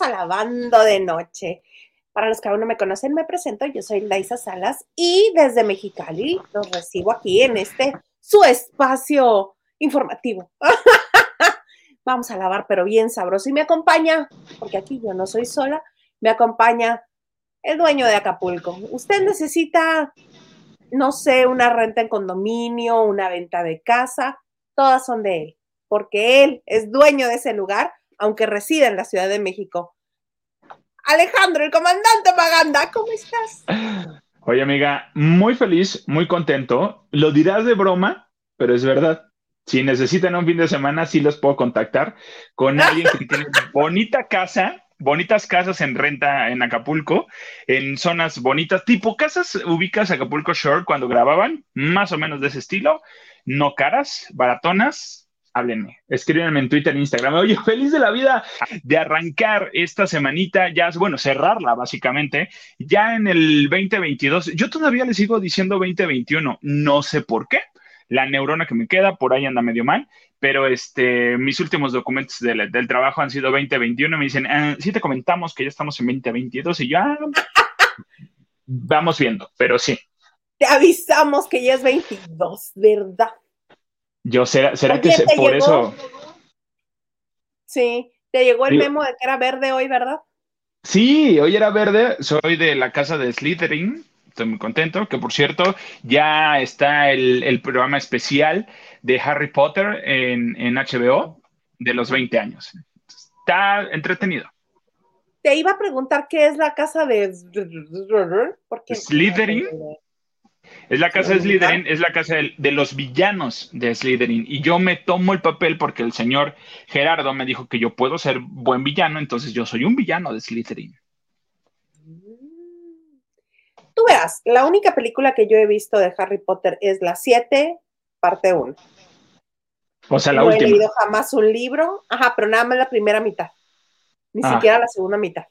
bienvenidos a Lavando de Noche. Para los que aún no me conocen, me presento, yo soy Laisa Salas y desde Mexicali los recibo aquí en este su espacio informativo. Vamos a lavar, pero bien sabroso. Y me acompaña, porque aquí yo no soy sola, me acompaña el dueño de Acapulco. Usted necesita, no sé, una renta en condominio, una venta de casa, todas son de él, porque él es dueño de ese lugar aunque reside en la Ciudad de México. Alejandro, el comandante Maganda, ¿cómo estás? Oye, amiga, muy feliz, muy contento. Lo dirás de broma, pero es verdad. Si necesitan un fin de semana, sí los puedo contactar con alguien que tiene bonita casa, bonitas casas en renta en Acapulco, en zonas bonitas, tipo casas ubicas Acapulco Shore cuando grababan, más o menos de ese estilo, no caras, baratonas, háblenme, escríbenme en Twitter, en Instagram. Oye, feliz de la vida de arrancar esta semanita, ya, bueno, cerrarla básicamente, ya en el 2022. Yo todavía le sigo diciendo 2021, no sé por qué. La neurona que me queda por ahí anda medio mal, pero este, mis últimos documentos del, trabajo han sido 2021. Me dicen, ah, sí te comentamos que ya estamos en 2022 y ya vamos viendo, pero sí. Te avisamos que ya es 22, ¿verdad? Yo, ¿será, será que por eso? Sí, te llegó el memo de que era verde hoy, ¿verdad? Sí, hoy era verde. Soy de la casa de Slytherin. Estoy muy contento. Que por cierto, ya está el, programa especial de Harry Potter en, en, HBO de los 20 años. Está entretenido. Te iba a preguntar qué es la casa de. Slytherin. Es la casa de Slytherin, es la casa de, los villanos de Slytherin. Y yo me tomo el papel porque el señor Gerardo me dijo que yo puedo ser buen villano, entonces yo soy un villano de Slytherin. Tú veas, la única película que yo he visto de Harry Potter es la 7, parte 1. O sea, la no última. No he leído jamás un libro, ajá, pero nada más la primera mitad. Ni ah. siquiera la segunda mitad.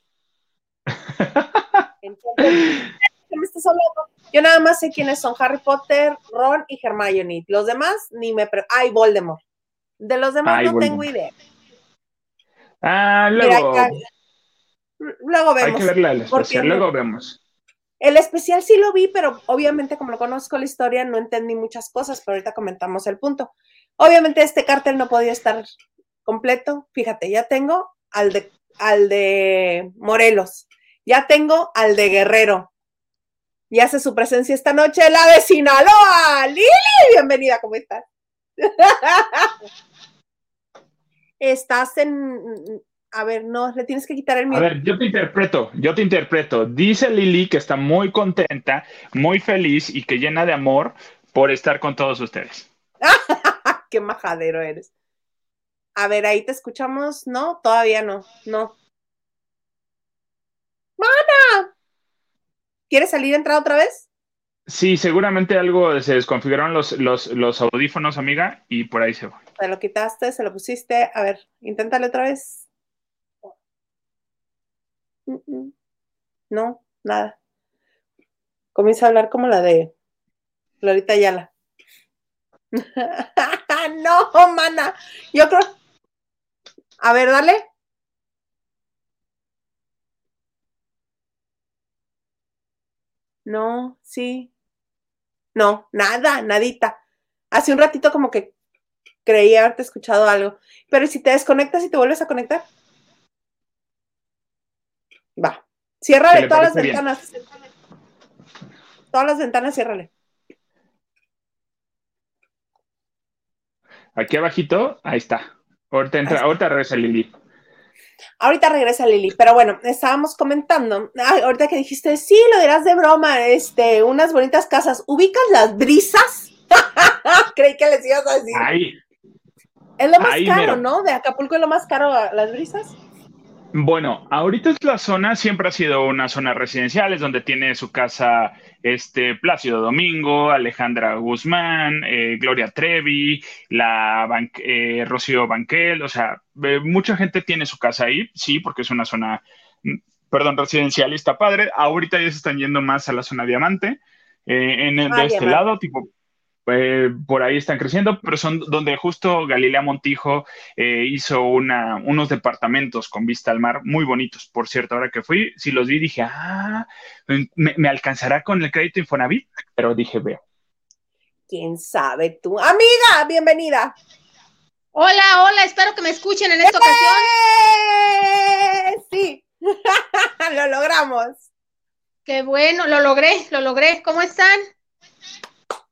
Entonces, ¿qué me estás hablando? Yo nada más sé quiénes son Harry Potter, Ron y Hermione. Los demás ni me... Pre Ay, Voldemort. De los demás no tengo idea. Ah, luego... luego vemos. Hay que verla el especial, luego vemos. El especial sí lo vi, pero obviamente como lo conozco la historia no entendí muchas cosas, pero ahorita comentamos el punto. Obviamente este cartel no podía estar completo. Fíjate, ya tengo al de, al de Morelos, ya tengo al de Guerrero, y hace su presencia esta noche la de Sinaloa. Lili, bienvenida, ¿cómo estás? estás en... A ver, no, le tienes que quitar el miedo. A ver, yo te interpreto, yo te interpreto. Dice Lili que está muy contenta, muy feliz y que llena de amor por estar con todos ustedes. Qué majadero eres. A ver, ahí te escuchamos. No, todavía no, no. ¡Mana! ¿Quieres salir entrar otra vez? Sí, seguramente algo se desconfiguraron los, los, audífonos, amiga, y por ahí se va. Se lo quitaste, se lo pusiste. A ver, inténtale otra vez. No, nada. Comienza a hablar como la de Florita Ayala. no, mana. Yo creo. A ver, dale. No, sí. No, nada, nadita. Hace un ratito como que creía haberte escuchado algo. Pero si te desconectas y te vuelves a conectar? Va. Ciérrale todas las ventanas. Todas las ventanas, ciérrale. Aquí abajito, ahí está. Ahorita, entra, ahorita regresa Lili. Ahorita regresa Lili, pero bueno, estábamos comentando, ahorita que dijiste, sí, lo dirás de broma, este, unas bonitas casas, ¿ubicas las brisas? Creí que les ibas a decir. Es lo más caro, ¿no? De Acapulco es lo más caro las brisas. Bueno, ahorita es la zona, siempre ha sido una zona residencial, es donde tiene su casa este Plácido Domingo, Alejandra Guzmán, eh, Gloria Trevi, la eh, Rocío Banquel, o sea, eh, mucha gente tiene su casa ahí, sí, porque es una zona, mm, perdón, residencial y está padre. Ahorita ya se están yendo más a la zona diamante, en el, de ah, este lado, tipo eh, por ahí están creciendo, pero son donde justo Galilea Montijo eh, hizo una, unos departamentos con vista al mar muy bonitos. Por cierto, ahora que fui, si los vi, dije, ah, me, alcanzará con el crédito Infonavit, pero dije, veo. ¿Quién sabe tú? Amiga, bienvenida. Hola, hola, espero que me escuchen en esta ocasión. ¡Eh! Sí, lo logramos. Qué bueno, lo logré, lo logré. ¿Cómo están?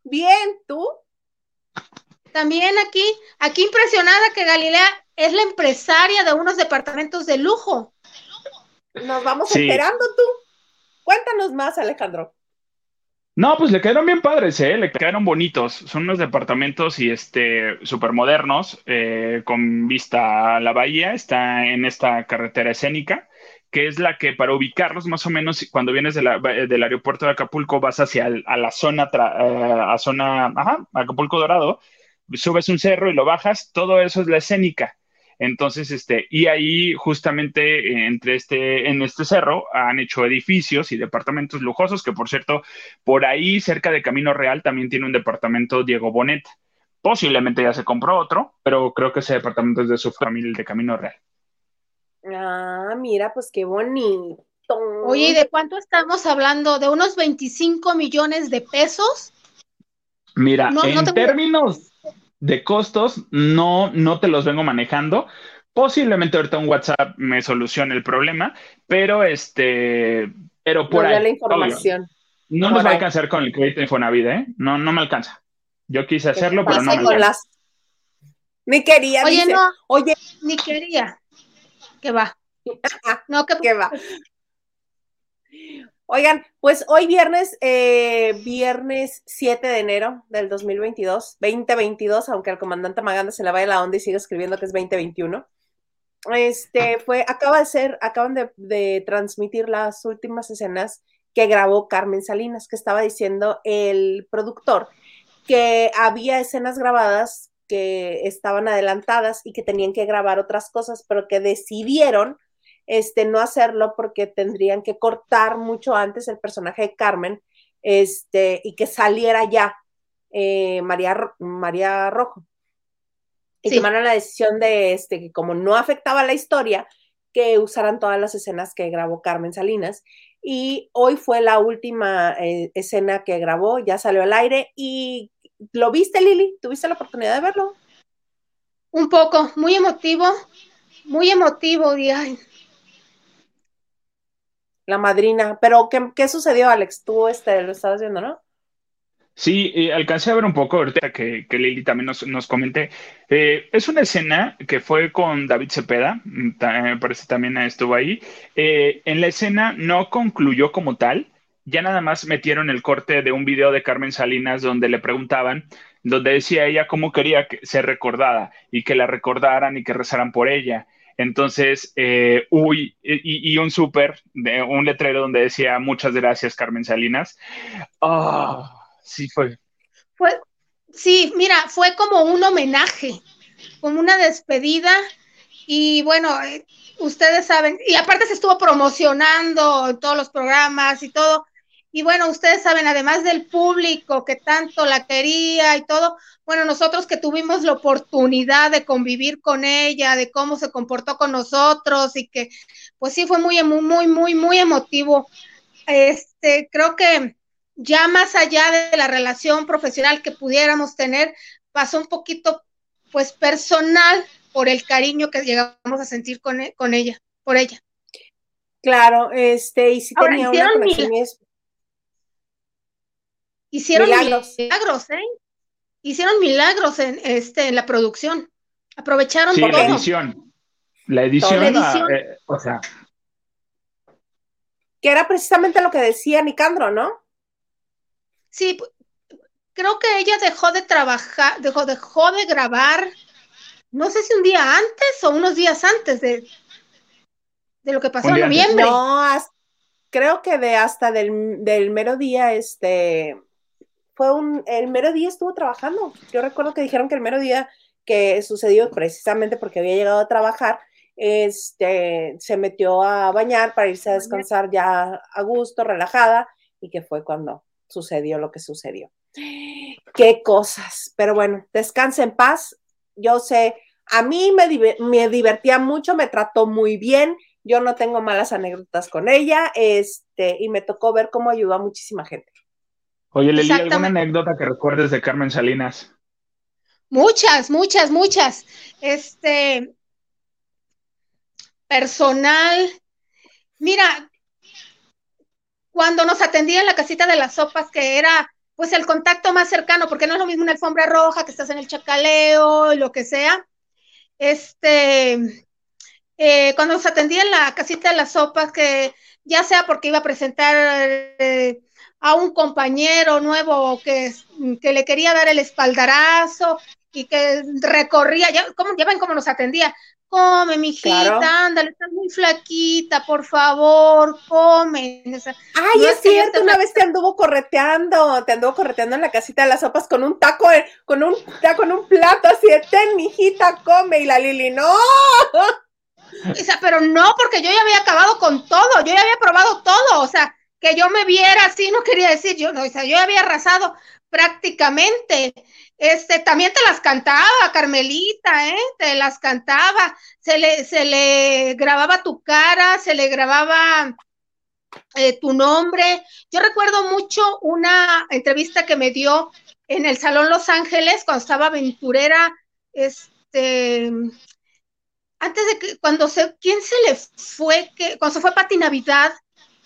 Bien, ¿tú? También aquí, aquí impresionada que Galilea es la empresaria de unos departamentos de lujo. Nos vamos enterando tú. Cuéntanos más, Alejandro. No, pues le quedaron bien padres, ¿eh? Le quedaron bonitos. Son unos departamentos y este súper modernos, eh, con vista a la bahía. Está en esta carretera escénica que es la que para ubicarlos más o menos cuando vienes del aeropuerto de Acapulco vas hacia la zona, eh, a zona, ajá, Acapulco Dorado, subes un cerro y lo bajas, todo eso es la escénica. Entonces, este, y ahí justamente eh, entre este, en este cerro han hecho edificios y departamentos lujosos, que por cierto, por ahí cerca de Camino Real también tiene un departamento Diego Bonet. Posiblemente ya se compró otro, pero creo que ese departamento es de su familia, de Camino Real. Ah, mira, pues qué bonito. Oye, ¿y de cuánto estamos hablando? ¿De unos 25 millones de pesos? Mira, en términos de costos, no, no te los vengo manejando. Posiblemente ahorita un WhatsApp me solucione el problema, pero este, pero por ahí. la información. No nos va a alcanzar con el crédito Infonavit, ¿eh? No, no me alcanza. Yo quise hacerlo, pero no me alcanza. Ni quería, Oye, no. Oye, ni quería que va. no, que, va. Oigan, pues hoy viernes, eh, viernes 7 de enero del 2022, 2022, aunque al comandante Maganda se le vaya la onda y sigue escribiendo que es 2021. Este fue, acaba de ser, acaban de, de transmitir las últimas escenas que grabó Carmen Salinas, que estaba diciendo el productor que había escenas grabadas que estaban adelantadas y que tenían que grabar otras cosas, pero que decidieron este, no hacerlo porque tendrían que cortar mucho antes el personaje de Carmen este, y que saliera ya eh, María, María Rojo. Y tomaron la decisión de este, que como no afectaba la historia, que usaran todas las escenas que grabó Carmen Salinas. Y hoy fue la última eh, escena que grabó, ya salió al aire y ¿Lo viste, Lili? ¿Tuviste la oportunidad de verlo? Un poco, muy emotivo, muy emotivo, La madrina, pero ¿qué, sucedió, Alex? Tú este, lo estabas viendo, ¿no? Sí, alcancé a ver un poco ahorita que, que Lili también nos, nos comente. Eh, es una escena que fue con David Cepeda, mm, me parece también estuvo ahí. Eh, en la escena no concluyó como tal, ya nada más metieron el corte de un video de Carmen Salinas donde le preguntaban, donde decía ella cómo quería que ser recordada y que la recordaran y que rezaran por ella. Entonces, eh, uy, y, un súper, un letrero donde decía muchas gracias, Carmen Salinas. Ah, sí fue. Fue, sí, mira, fue como un homenaje, como una despedida. Y bueno, eh, ustedes saben, y aparte se estuvo promocionando todos los programas y todo. Y bueno, ustedes saben, además del público que tanto la quería y todo, bueno, nosotros que tuvimos la oportunidad de convivir con ella, de cómo se comportó con nosotros y que, pues sí, fue muy, muy, muy, muy emotivo. Este, creo que ya más allá de la relación profesional que pudiéramos tener, pasó un poquito, pues, personal por el cariño que llegamos a sentir con, e, con ella, por ella. Claro, este, y si tenía una conexión Hicieron milagros, ¿eh? Hicieron milagros en, este, en la producción. Aprovecharon sí, la edición. La edición, eh, o sea. Que era precisamente lo que decía Nicandro, ¿no? Sí, creo que ella dejó de trabajar, dejó, dejó de grabar, no sé si un día antes o unos días antes de, de lo que pasó en noviembre. No, creo que de hasta del, del mero día, este, fue un, el mero día estuvo trabajando. Yo recuerdo que dijeron que el mero día que sucedió precisamente porque había llegado a trabajar, este, se metió a bañar para irse a descansar ya a gusto, relajada, y que fue cuando sucedió lo que sucedió. Qué cosas. Pero bueno, descansa en paz. Yo sé, a mí me, me divertía mucho, me trató muy bien. Yo no tengo malas anécdotas con ella, este, y me tocó ver cómo ayudó a muchísima gente. Oye, Leli, ¿alguna anécdota que recuerdes de Carmen Salinas? Muchas, muchas, muchas. Este, personal. Mira, cuando nos atendía en la casita de las sopas, que era pues el contacto más cercano, porque no es lo mismo una alfombra roja que estás en el chacaleo, lo que sea. Este, eh, cuando nos atendía en la casita de las sopas, que ya sea porque iba a presentar eh, a un compañero nuevo que, que, le quería dar el espaldarazo y que recorría, ya, ¿cómo, ya ven cómo nos atendía, come, mijita, ándale, estás muy flaquita, por favor, come. Ay, es cierto, una vez te anduvo correteando, te anduvo correteando en la casita de las sopas con un taco, con un taco, con un plato así de ten, mijita, come, y la Lili, no. O sea, pero no, porque yo ya había acabado con todo, yo ya había probado todo, o sea, que yo me viera así, no quería decir yo, no, o sea, yo había arrasado prácticamente. Este, también te las cantaba, Carmelita, ¿eh? Te las cantaba, se le, se le grababa tu cara, se le grababa eh, tu nombre. Yo recuerdo mucho una entrevista que me dio en el Salón Los Ángeles cuando estaba aventurera, este, antes de que, cuando se, ¿quién se le fue? Que, cuando se fue Pati Navidad,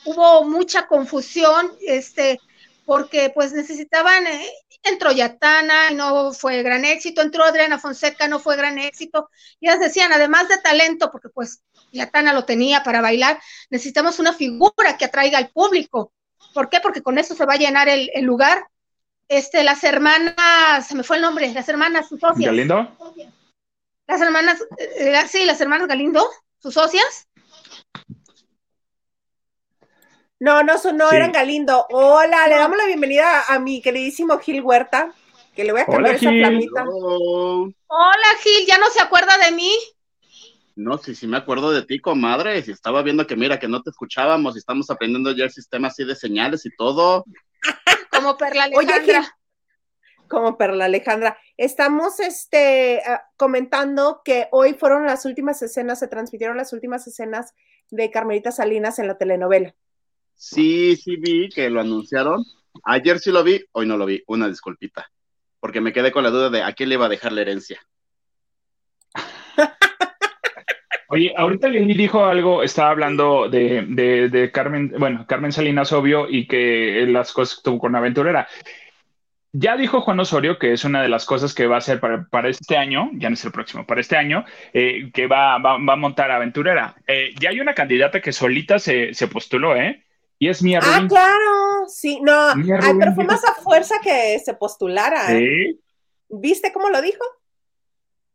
hubo mucha confusión, este, porque pues necesitaban, eh, entró Yatana y no fue gran éxito, entró Adriana Fonseca, no fue gran éxito, y ellas decían, además de talento, porque pues Yatana lo tenía para bailar, necesitamos una figura que atraiga al público. ¿Por qué? Porque con eso se va a llenar el, lugar. Este, las hermanas, se me fue el nombre, las hermanas, sus socias. ¿Galindo? Las hermanas, eh, eh, sí, las hermanas Galindo, sus socias, No, no, no eran Galindo. Hola, le damos la bienvenida a, mi queridísimo Gil Huerta, que le voy a cambiar esa flamita. Hola, Gil, ¿ya no se acuerda de mí? No, sí, sí me acuerdo de ti, comadre. Si estaba viendo que mira, que no te escuchábamos y estamos aprendiendo ya el sistema así de señales y todo. Como Perla Alejandra. como Perla Alejandra. Estamos este, ah, comentando que hoy fueron las últimas escenas, se transmitieron las últimas escenas de Carmelita Salinas en la telenovela. Sí, sí vi que lo anunciaron. Ayer sí lo vi, hoy no lo vi. Una disculpita. Porque me quedé con la duda de a quién le iba a dejar la herencia. Oye, ahorita Lili dijo algo, estaba hablando de, de, Carmen, bueno, Carmen Salinas, obvio, y que las cosas que tuvo con Aventurera. Ya dijo Juan Osorio que es una de las cosas que va a hacer para, este año, ya no es el próximo, para este año, eh, que va, va, a montar Aventurera. Eh, ya hay una candidata que solita se, se postuló, ¿eh? Y es Mía Ah, claro, sí, no, pero fue más a fuerza que se postulara. ¿eh? ¿Viste cómo lo dijo?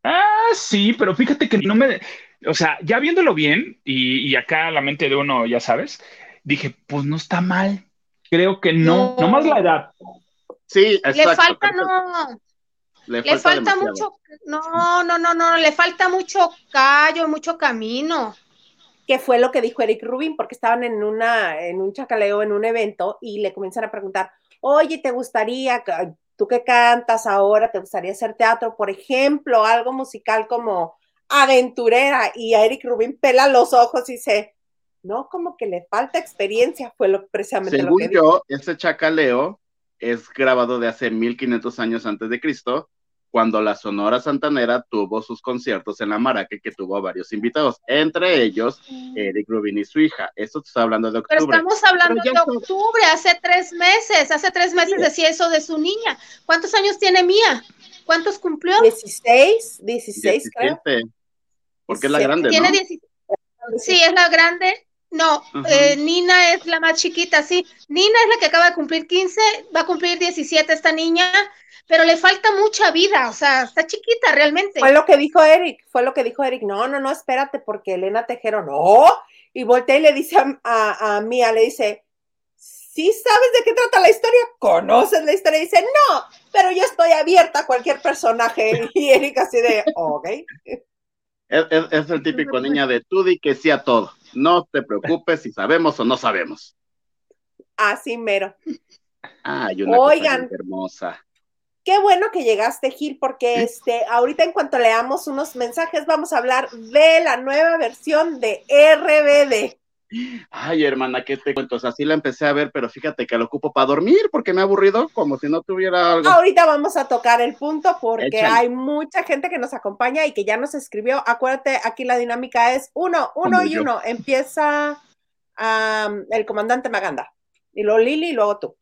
Ah, sí, pero fíjate que no me, o sea, ya viéndolo bien, y, acá la mente de uno, ya sabes, dije, pues no está mal. Creo que no, no, más la edad. Sí, exacto. Le falta, no. Le falta, mucho, no, no, no, no, le falta mucho callo, mucho camino que fue lo que dijo Eric Rubin, porque estaban en, una, en un chacaleo, en un evento, y le comienzan a preguntar, oye, ¿te gustaría, tú que cantas ahora, te gustaría hacer teatro, por ejemplo, algo musical como aventurera? Y a Eric Rubin pela los ojos y dice, no, como que le falta experiencia, fue lo, precisamente lo que yo, dijo. ese chacaleo es grabado de hace 1500 años antes de Cristo, cuando la Sonora Santanera tuvo sus conciertos en la Maraca, que tuvo varios invitados, entre ellos Eric Rubin y su hija. Esto está hablando de octubre. Pero estamos hablando de octubre, hace tres meses, hace tres meses decía eso de su niña. ¿Cuántos años tiene Mía? ¿Cuántos cumplió? 16, 16 creo. Porque es la grande, ¿Tiene Sí, es la grande. No, eh, Nina es la más chiquita, sí. Nina es la que acaba de cumplir 15, va a cumplir 17 esta niña pero le falta mucha vida, o sea, está chiquita realmente. Fue lo que dijo Eric, fue lo que dijo Eric, no, no, no, espérate, porque Elena Tejero, no, y voltea y le dice a, a, Mía, le dice, ¿sí sabes de qué trata la historia? ¿Conoces la historia? Y dice, no, pero yo estoy abierta a cualquier personaje, y Eric así de, ok. Es, el típico niña de tú di que sí a todo, no te preocupes si sabemos o no sabemos. Así mero. Ay, una Oigan. cosa hermosa. Qué bueno que llegaste, Gil, porque este, ahorita en cuanto leamos unos mensajes, vamos a hablar de la nueva versión de RBD. Ay, hermana, ¿qué te cuento? O sea, sí la empecé a ver, pero fíjate que lo ocupo para dormir porque me ha aburrido, como si no tuviera algo. Ahorita vamos a tocar el punto porque Échale. hay mucha gente que nos acompaña y que ya nos escribió. Acuérdate, aquí la dinámica es uno, uno Como y yo. uno. Empieza am, el comandante Maganda. Y luego Lili y luego tú.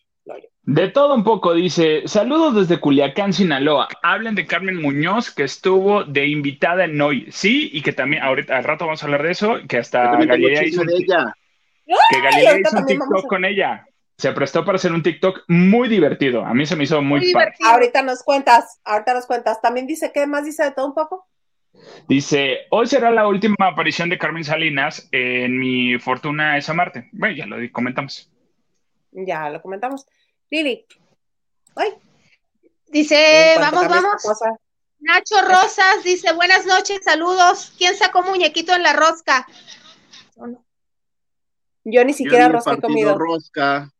De todo un poco, dice, saludos desde Culiacán, Sinaloa. Hablen de Carmen Muñoz, que estuvo de invitada en hoy. Sí, y que también, ahorita al rato vamos a hablar de eso, que hasta Galilea hizo un, ella. que Galilea hizo un TikTok a- con ella. Se prestó para hacer un TikTok muy divertido. A mí se me hizo muy, Muy divertido. Ahorita nos cuentas, ahorita nos cuentas. También dice, ¿qué más dice de todo un poco? Dice, hoy será la última aparición de Carmen Salinas en Mi Fortuna es Amarte. Bueno, ya lo comentamos. Ya lo comentamos. Lili. Ay, Dice, vamos, vamos. Nacho Rosas dice, buenas noches, saludos. ¿Quién sacó muñequito en la rosca? Yo ni siquiera Yo ni he rosca he comido. rosca.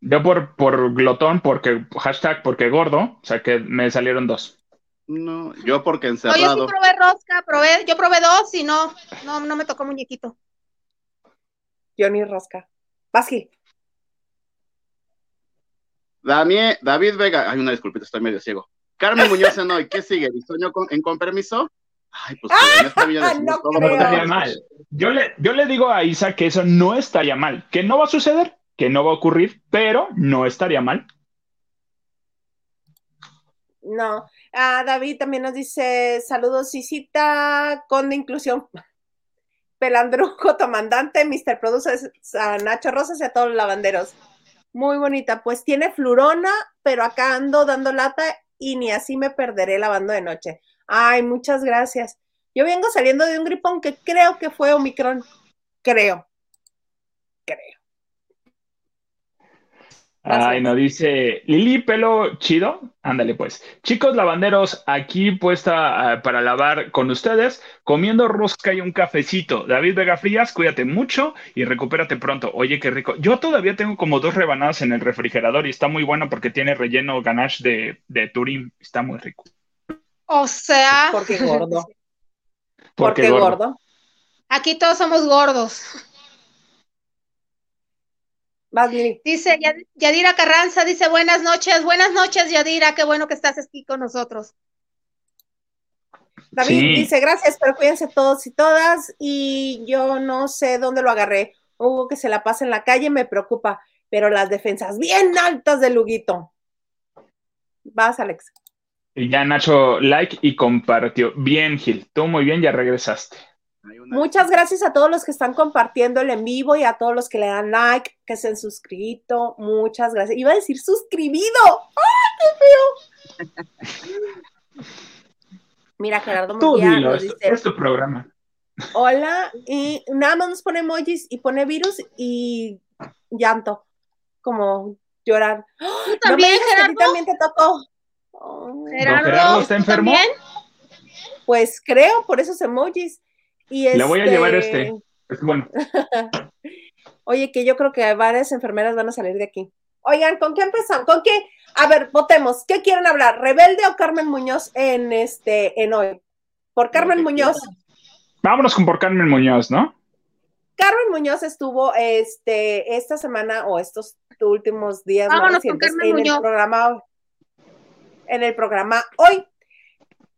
Yo por, por glotón, porque hashtag porque gordo, o sea que me salieron dos. No, yo porque No, yo sí encerrado. probé rosca, probé, yo probé dos y no, no, no me tocó muñequito. Yo ni rosca. Vas, Gil. Danie- David Vega, ay, una disculpita, estoy medio ciego. Carmen Muñoz en hoy, ¿qué sigue? ¿Diseño con, en con permiso? Ay, pues en esta Ah, decimos no todo No estaría mal. Yo le, yo le digo a Isa que eso no estaría mal, que no va a suceder, que no va a ocurrir, pero no estaría mal. No. Ah, David también nos dice, saludos, Isita, con de inclusión. Pelandruco, comandante, Mr. Producer, a Nacho Rosas y a todos los lavanderos. Muy bonita. Pues tiene flurona, pero acá ando dando lata y ni así me perderé lavando de noche. Ay, muchas gracias. Yo vengo saliendo de un gripón que creo que fue Omicron. Creo. Creo. Ay, no dice Lili, pelo chido. Ándale, pues. Chicos lavanderos, aquí puesta ah, para lavar con ustedes, comiendo rosca y un cafecito. David Vega Frías, cuídate mucho y recupérate pronto. Oye, qué rico. Yo todavía tengo como dos rebanadas en el refrigerador y está muy bueno porque tiene relleno ganache de, de Turín. Está muy rico. O sea, Porque gordo. Porque Porque gordo. gordo. aquí todos somos gordos. Lili. Dice Yad- Yadira Carranza, dice buenas noches, buenas noches Yadira, qué bueno que estás aquí con nosotros. David Sí. dice, gracias, pero cuídense todos y todas. Y yo no sé dónde lo agarré. Hugo que se la pasa en la calle me preocupa, pero las defensas bien altas de Luguito. Vas, Alex. Y ya Nacho like y compartió. Bien, Gil. Tú muy bien, ya regresaste. Una- Muchas gracias a todos los que están compartiendo el en vivo y a todos los que le dan like, que se han suscrito. Muchas gracias. Iba a decir suscribido. ¡Ay, qué feo! Mira, Gerardo Murguía dilo, nos es, dice, es tu programa. hola, y nada más nos pone emojis y pone virus y llanto, como llorar. ¿Tú No me también, digas que a ti Gerardo? también te tocó. Oh, Gerardo, Gerardo está ¿tú enfermo? también? pues creo, por esos emojis. Y Le voy a este, llevar este. Es bueno. Oye, que yo creo que varias enfermeras van a salir de aquí. Oigan, ¿con qué empezamos? ¿Con qué? A ver, votemos. ¿Qué quieren hablar? ¿Rebelde o Carmen Muñoz en este, en hoy? Por Carmen Muñoz. Vámonos con por Carmen Muñoz, ¿no? Carmen Muñoz estuvo este, esta semana o estos últimos días más Vámonos con recientes Carmen en Muñoz. el programa en el programa hoy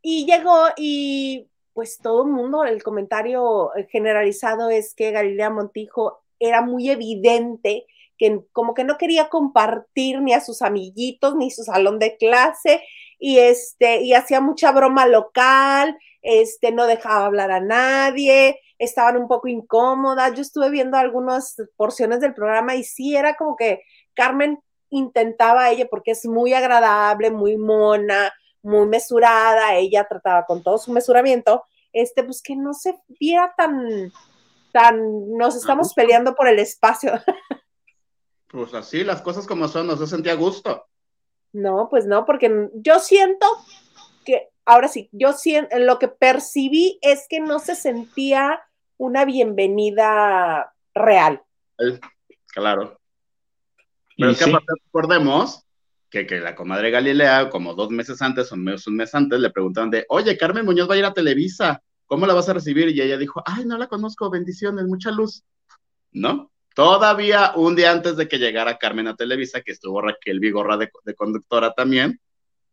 y llegó y pues todo el mundo el comentario generalizado es que Galilea Montijo era muy evidente que como que no quería compartir ni a sus amiguitos ni su salón de clase y este y hacía mucha broma local este no dejaba hablar a nadie estaban un poco incómodas. Yo estuve viendo algunas porciones del programa y sí era como que Carmen intentaba ella porque es muy agradable, muy mona, muy mesurada, ella trataba con todo su mesuramiento, este pues que no se viera tan tan nos estamos peleando por el espacio. Pues así, las cosas como son, no se sentía a gusto. No, pues no, porque yo siento que ahora sí, yo siento, lo que percibí es que no se sentía una bienvenida real. Claro. Pero es que aparte recordemos que, que, la comadre Galilea, como dos meses antes o un mes, un mes antes, le preguntaron de, oye, Carmen Muñoz va a ir a Televisa, ¿cómo la vas a recibir? Y ella dijo, ay, no la conozco, bendiciones, mucha luz. ¿No? Todavía un día antes de que llegara Carmen a Televisa, que estuvo Raquel Vigorra de, de conductora también,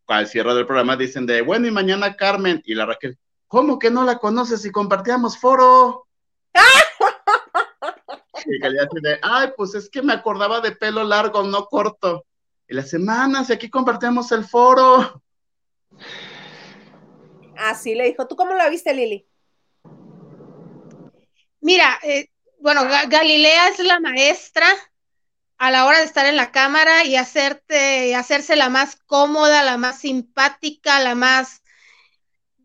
al cierre del programa dicen de, bueno, y mañana Carmen, y la Raquel, ¿cómo que no la conoces si compartíamos foro? y que de, ay, pues es que me acordaba de pelo largo, no corto. Y las semanas, y aquí compartimos el foro. Así le dijo. ¿Tú cómo la viste, Lili? Mira, eh, bueno, Galilea es la maestra a la hora de estar en la cámara y hacerte, hacerse la más cómoda, la más simpática, la más...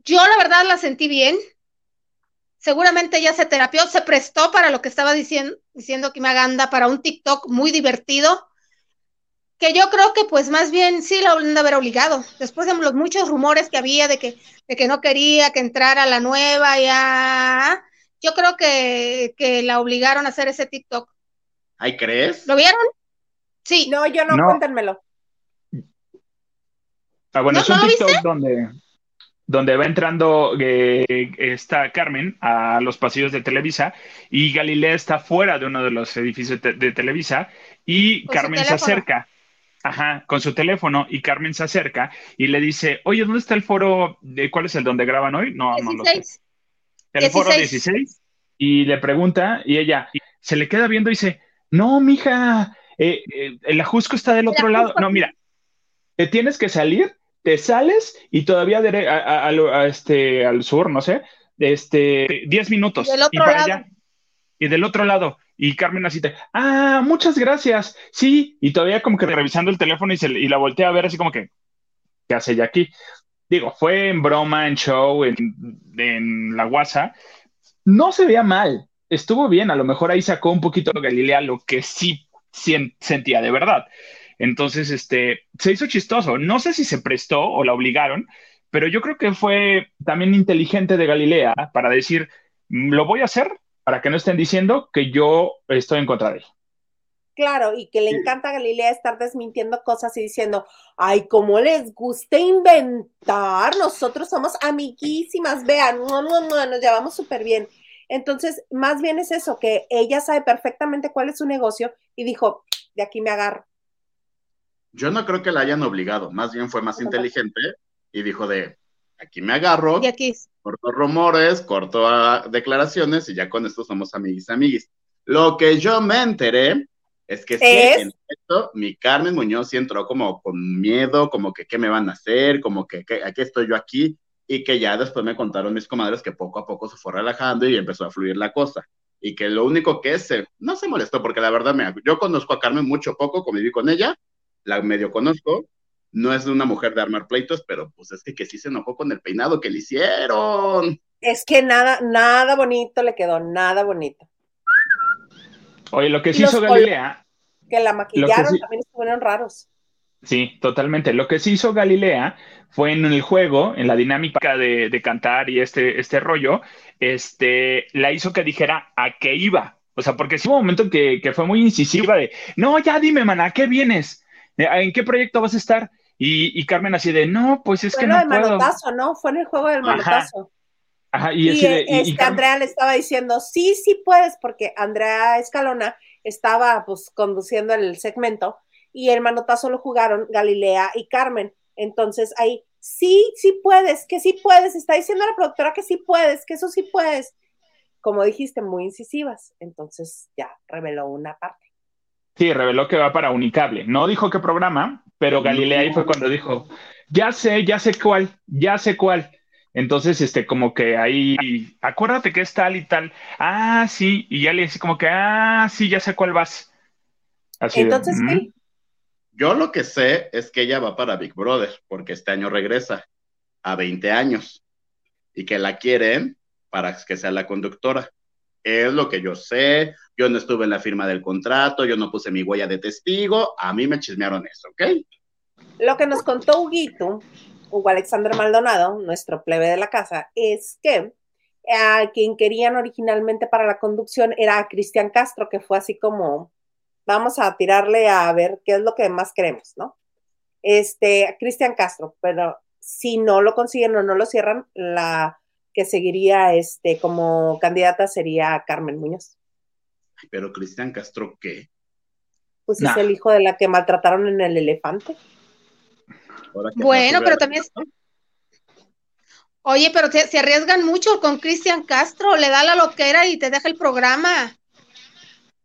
Yo la verdad la sentí bien. Seguramente ella se terapió, se prestó para lo que estaba diciendo, diciendo Kimaganda, para un TikTok muy divertido, que yo creo que pues más bien sí la han de haber obligado. Después de los muchos rumores que había de que, de que no quería que entrara la nueva, ya, yo creo que, que la obligaron a hacer ese TikTok. ¿Ay, crees? ¿Lo vieron? Sí. No, yo no, cuéntenmelo. Ah, bueno, es un TikTok donde, donde va entrando eh, está Carmen a los pasillos de Televisa y Galilea está fuera de uno de los edificios de, Televisa y Carmen se acerca. Ajá, con su teléfono y Carmen se acerca y le dice, oye, ¿dónde está el foro? De, ¿Cuál es el donde graban hoy? No, no lo sé. El foro 16 y le pregunta y ella se le queda viendo y dice, no, mija, eh, eh, el ajusco está del otro lado. No, mira, te tienes que salir, te sales y todavía a, este, al sur, no sé, este, 10 minutos. Y, para allá. Y del otro lado. Y Carmen así te, ah, muchas gracias. Sí, y todavía como que revisando el teléfono y, se, y la voltea a ver así como que, ¿qué hace ya aquí? Digo, fue en broma, en show, en, en la guasa. No se veía mal, estuvo bien, a lo mejor ahí sacó un poquito Galilea lo que sí sentía de verdad. Entonces, este, se hizo chistoso. No sé si se prestó o la obligaron, pero yo creo que fue también inteligente de Galilea para decir, mm, lo voy a hacer para que no estén diciendo que yo estoy en contra de él. Claro, y que le encanta a Galilea estar desmintiendo cosas y diciendo, ay, cómo les gusta inventar, nosotros somos amiguísimas, vean, no, no, no, nos llevamos súper bien. Entonces, más bien es eso, que ella sabe perfectamente cuál es su negocio y dijo, de aquí me agarro. Yo no creo que la hayan obligado, más bien fue más inteligente y dijo de, aquí me agarro, y aquí. corto rumores, corto ah, declaraciones y ya con esto somos amiguis, amiguis. Lo que yo me enteré es que sí, en efecto, mi Carmen Muñoz sí entró como con miedo, como que qué me van a hacer, como que, que aquí estoy yo aquí, y que ya después me contaron mis comadres que poco a poco se fue relajando y empezó a fluir la cosa. Y que lo único que es, no se molestó, porque la verdad, me, yo conozco a Carmen mucho poco, conviví con ella, la medio conozco, no es una mujer de armar pleitos, pero pues es que, que sí se enojó con el peinado que le hicieron. Es que nada, nada bonito le quedó, nada bonito. Oye, lo que sí hizo Galilea. Que la maquillaron también estuvieron raros. Sí, totalmente. Lo que sí hizo Galilea fue en el juego, en la dinámica de, cantar y este, este rollo, este, la hizo que dijera a qué iba. O sea, porque sí hubo un momento que, que fue muy incisiva de, no, ya dime, mana, ¿a qué vienes? ¿En qué proyecto vas a estar? Y, Carmen así de, no, pues es que no puedo. manotazo, ¿no? Fue en el juego del manotazo. Ajá, y, y, este, Andrea le estaba diciendo, sí, sí puedes, porque Andrea Escalona estaba pues conduciendo el segmento y el manotazo lo jugaron Galilea y Carmen. Entonces ahí, sí, sí puedes, que sí puedes, está diciendo la productora que sí puedes, que eso sí puedes. Como dijiste, muy incisivas. Entonces ya reveló una parte. Sí, reveló que va para Unicable. No dijo qué programa, pero Galilea ahí fue cuando dijo, ya sé, ya sé cuál, ya sé cuál. Entonces, este, como que ahí, acuérdate que es tal y tal. Ah, sí, y ya le dice como que, ah, sí, ya sé cuál vas. Así Entonces, ¿qué? Yo lo que sé es que ella va para Big Brother, porque este año regresa a 20 años y que la quieren para que sea la conductora. Es lo que yo sé. Yo no estuve en la firma del contrato, yo no puse mi huella de testigo. A mí me chismearon eso, ¿ok? Lo que nos contó Huguito, Hugo Alexander Maldonado, nuestro plebe de la casa, es que a quien querían originalmente para la conducción era a Cristian Castro, que fue así como vamos a tirarle a ver qué es lo que más queremos, ¿no? Este, Cristian Castro, pero si no lo consiguen o no lo cierran, la que seguiría este, como candidata sería Carmen Muñoz. Pero Cristian Castro, ¿qué? Pues es el hijo de la que maltrataron en el elefante. Bueno, pero también... Oye, pero se, arriesgan mucho con Cristian Castro, le da la loquera y te deja el programa.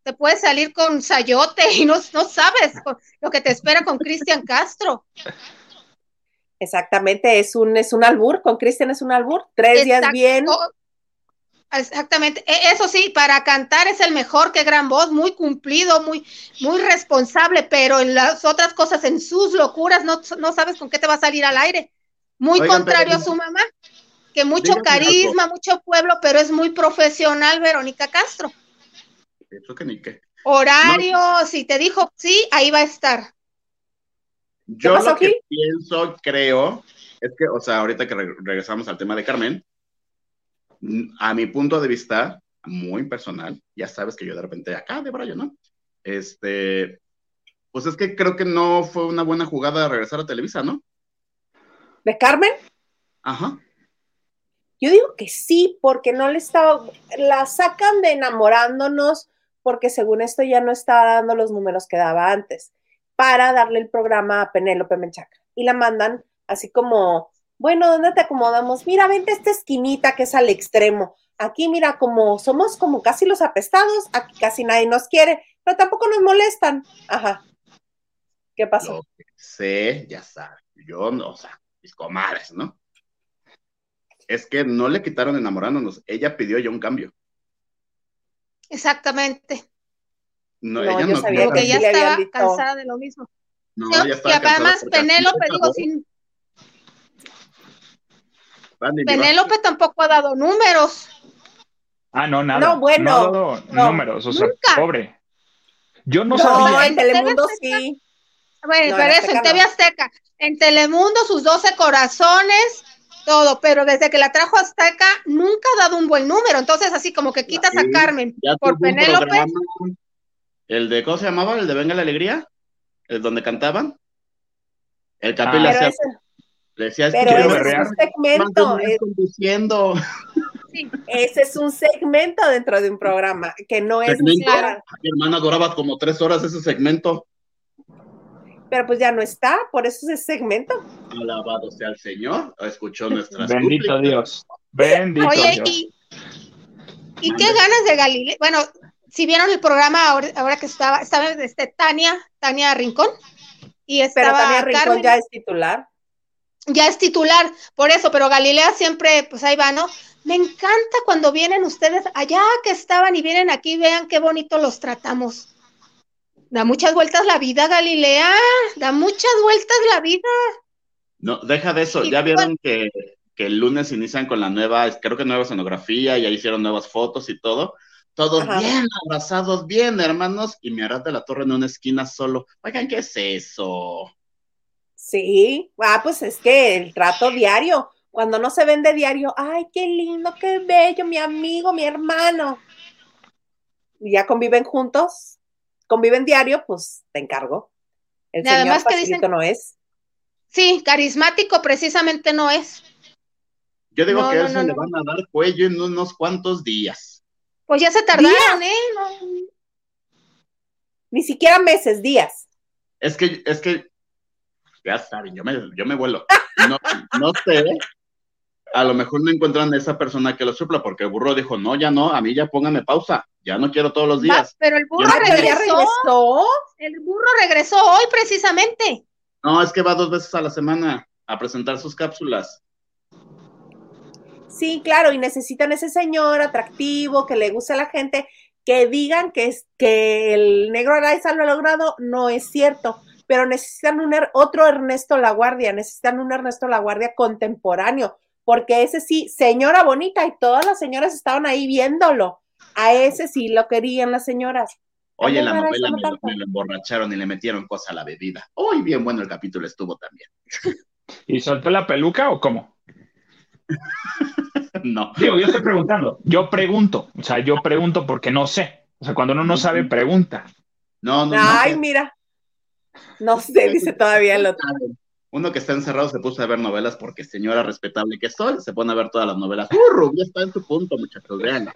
Te puedes salir con Sayote y no, no sabes lo que te espera con Cristian Castro. Exactamente, es un, es un albur, con Cristian es un albur, tres días bien. Exactamente, e, eso sí, para cantar es el mejor, qué gran voz, muy cumplido, muy, muy responsable, pero en las otras cosas, en sus locuras, no, no sabes con qué te va a salir al aire. Muy contrario a su mamá, que mucho carisma, mucho pueblo, pero es muy profesional Verónica Castro. Eso que ni qué. Horario, si te dijo sí, ahí va a estar. Yo lo que pienso, creo, es que, o sea, ahorita que regresamos al tema de Carmen, a mi punto de vista, muy personal, ya sabes que yo de repente acá de Brayo, ¿no? Este, pues es que creo que no fue una buena jugada regresar a Televisa, ¿no? ¿De Carmen? Ajá. Yo digo que sí, porque no le estaba, la sacan de enamorándonos, porque según esto ya no estaba dando los números que daba antes, para darle el programa a Penélope Menchaca. Y la mandan así como bueno, ¿dónde te acomodamos? Mira, vente a esta esquinita que es al extremo. Aquí, mira, como somos como casi los apestados, aquí casi nadie nos quiere, pero tampoco nos molestan. Ajá. ¿Qué pasó? sé, ya sabes, yo no, o sea, mis comadres, ¿no? Es que no le quitaron enamorándonos, ella pidió ya un cambio. Exactamente. No, ella no sabía porque ella estaba cansada de lo mismo. No, ella estaba y además Penélope, digo, sin, Penélope tampoco ha dado números. Ah, no, nada. No, bueno. No ha dado números, o sea, pobre. Yo no, sabía. No, en Telemundo sí. Bueno, pero eso, en TV Azteca. En Telemundo, sus 12 corazones, todo, pero desde que la trajo Azteca, nunca ha dado un buen número. Entonces, así como que quitas a Carmen por Penélope. El de, ¿cómo se llamaba? El de Venga la Alegría, el donde cantaban. El Capi le decía, Pero ese es un segmento. conduciendo. Ese es un segmento dentro de un programa, que no es Mi hermana adoraba como tres horas ese segmento. Pero pues ya no está, por eso es ese segmento. Alabado sea el Señor, escuchó nuestras Bendito Dios. Bendito Oye, Y, y qué ganas de Galilea. Bueno, si vieron el programa ahora, que estaba, estaba este, Tania, Tania Rincón. Y estaba Pero Tania Rincón ya es titular ya es titular, por eso, pero Galilea siempre, pues ahí va, ¿no? Me encanta cuando vienen ustedes allá que estaban y vienen aquí, vean qué bonito los tratamos. Da muchas vueltas la vida, Galilea, da muchas vueltas la vida. No, deja de eso, ya vieron que, el lunes inician con la nueva, creo que nueva escenografía, ya hicieron nuevas fotos y todo. Todos bien abrazados, bien hermanos, y me harás de la Torre en una esquina solo. Oigan, ¿qué es eso? Sí, ah, pues es que el trato diario, cuando no se vende diario, ay, qué lindo, qué bello, mi amigo, mi hermano. Y ya conviven juntos, conviven diario, pues te encargo. El señor además que dicen, no es. Sí, carismático precisamente no es. Yo digo que a él se le van a dar cuello en unos cuantos días. Pues ya se tardaron, ¿eh? Ni siquiera meses, días. Es que, es que ya saben, yo me, yo me vuelo. No, no sé, a lo mejor no encuentran a esa persona que lo supla, porque el burro dijo, no, ya no, a mí ya póngame pausa, ya no quiero todos los días. pero el burro regresó. El burro regresó hoy precisamente. No, es que va dos veces a la semana a presentar sus cápsulas. Sí, claro, y necesitan ese señor atractivo, que le guste a la gente, que digan que, es, que el negro Araiza lo ha logrado, no es cierto pero necesitan un otro Ernesto Laguardia, necesitan un Ernesto Laguardia contemporáneo, porque ese sí, señora bonita, y todas las señoras estaban ahí viéndolo. A ese sí lo querían las señoras. Oye, la novela me, lo, emborracharon y le metieron cosa a la bebida. Uy, bien bueno el capítulo estuvo también. ¿Y soltó la peluca o cómo? no. Digo, yo estoy preguntando. Yo pregunto. O sea, yo pregunto porque no sé. O sea, cuando uno no sabe, pregunta. No, no, Ay, no. mira. No sé, dice todavía el otro. Uno que está encerrado se puso a ver novelas porque señora respetable que soy, se pone a ver todas las novelas. ¡Uh, Rubí está en su punto, muchachos! Vean.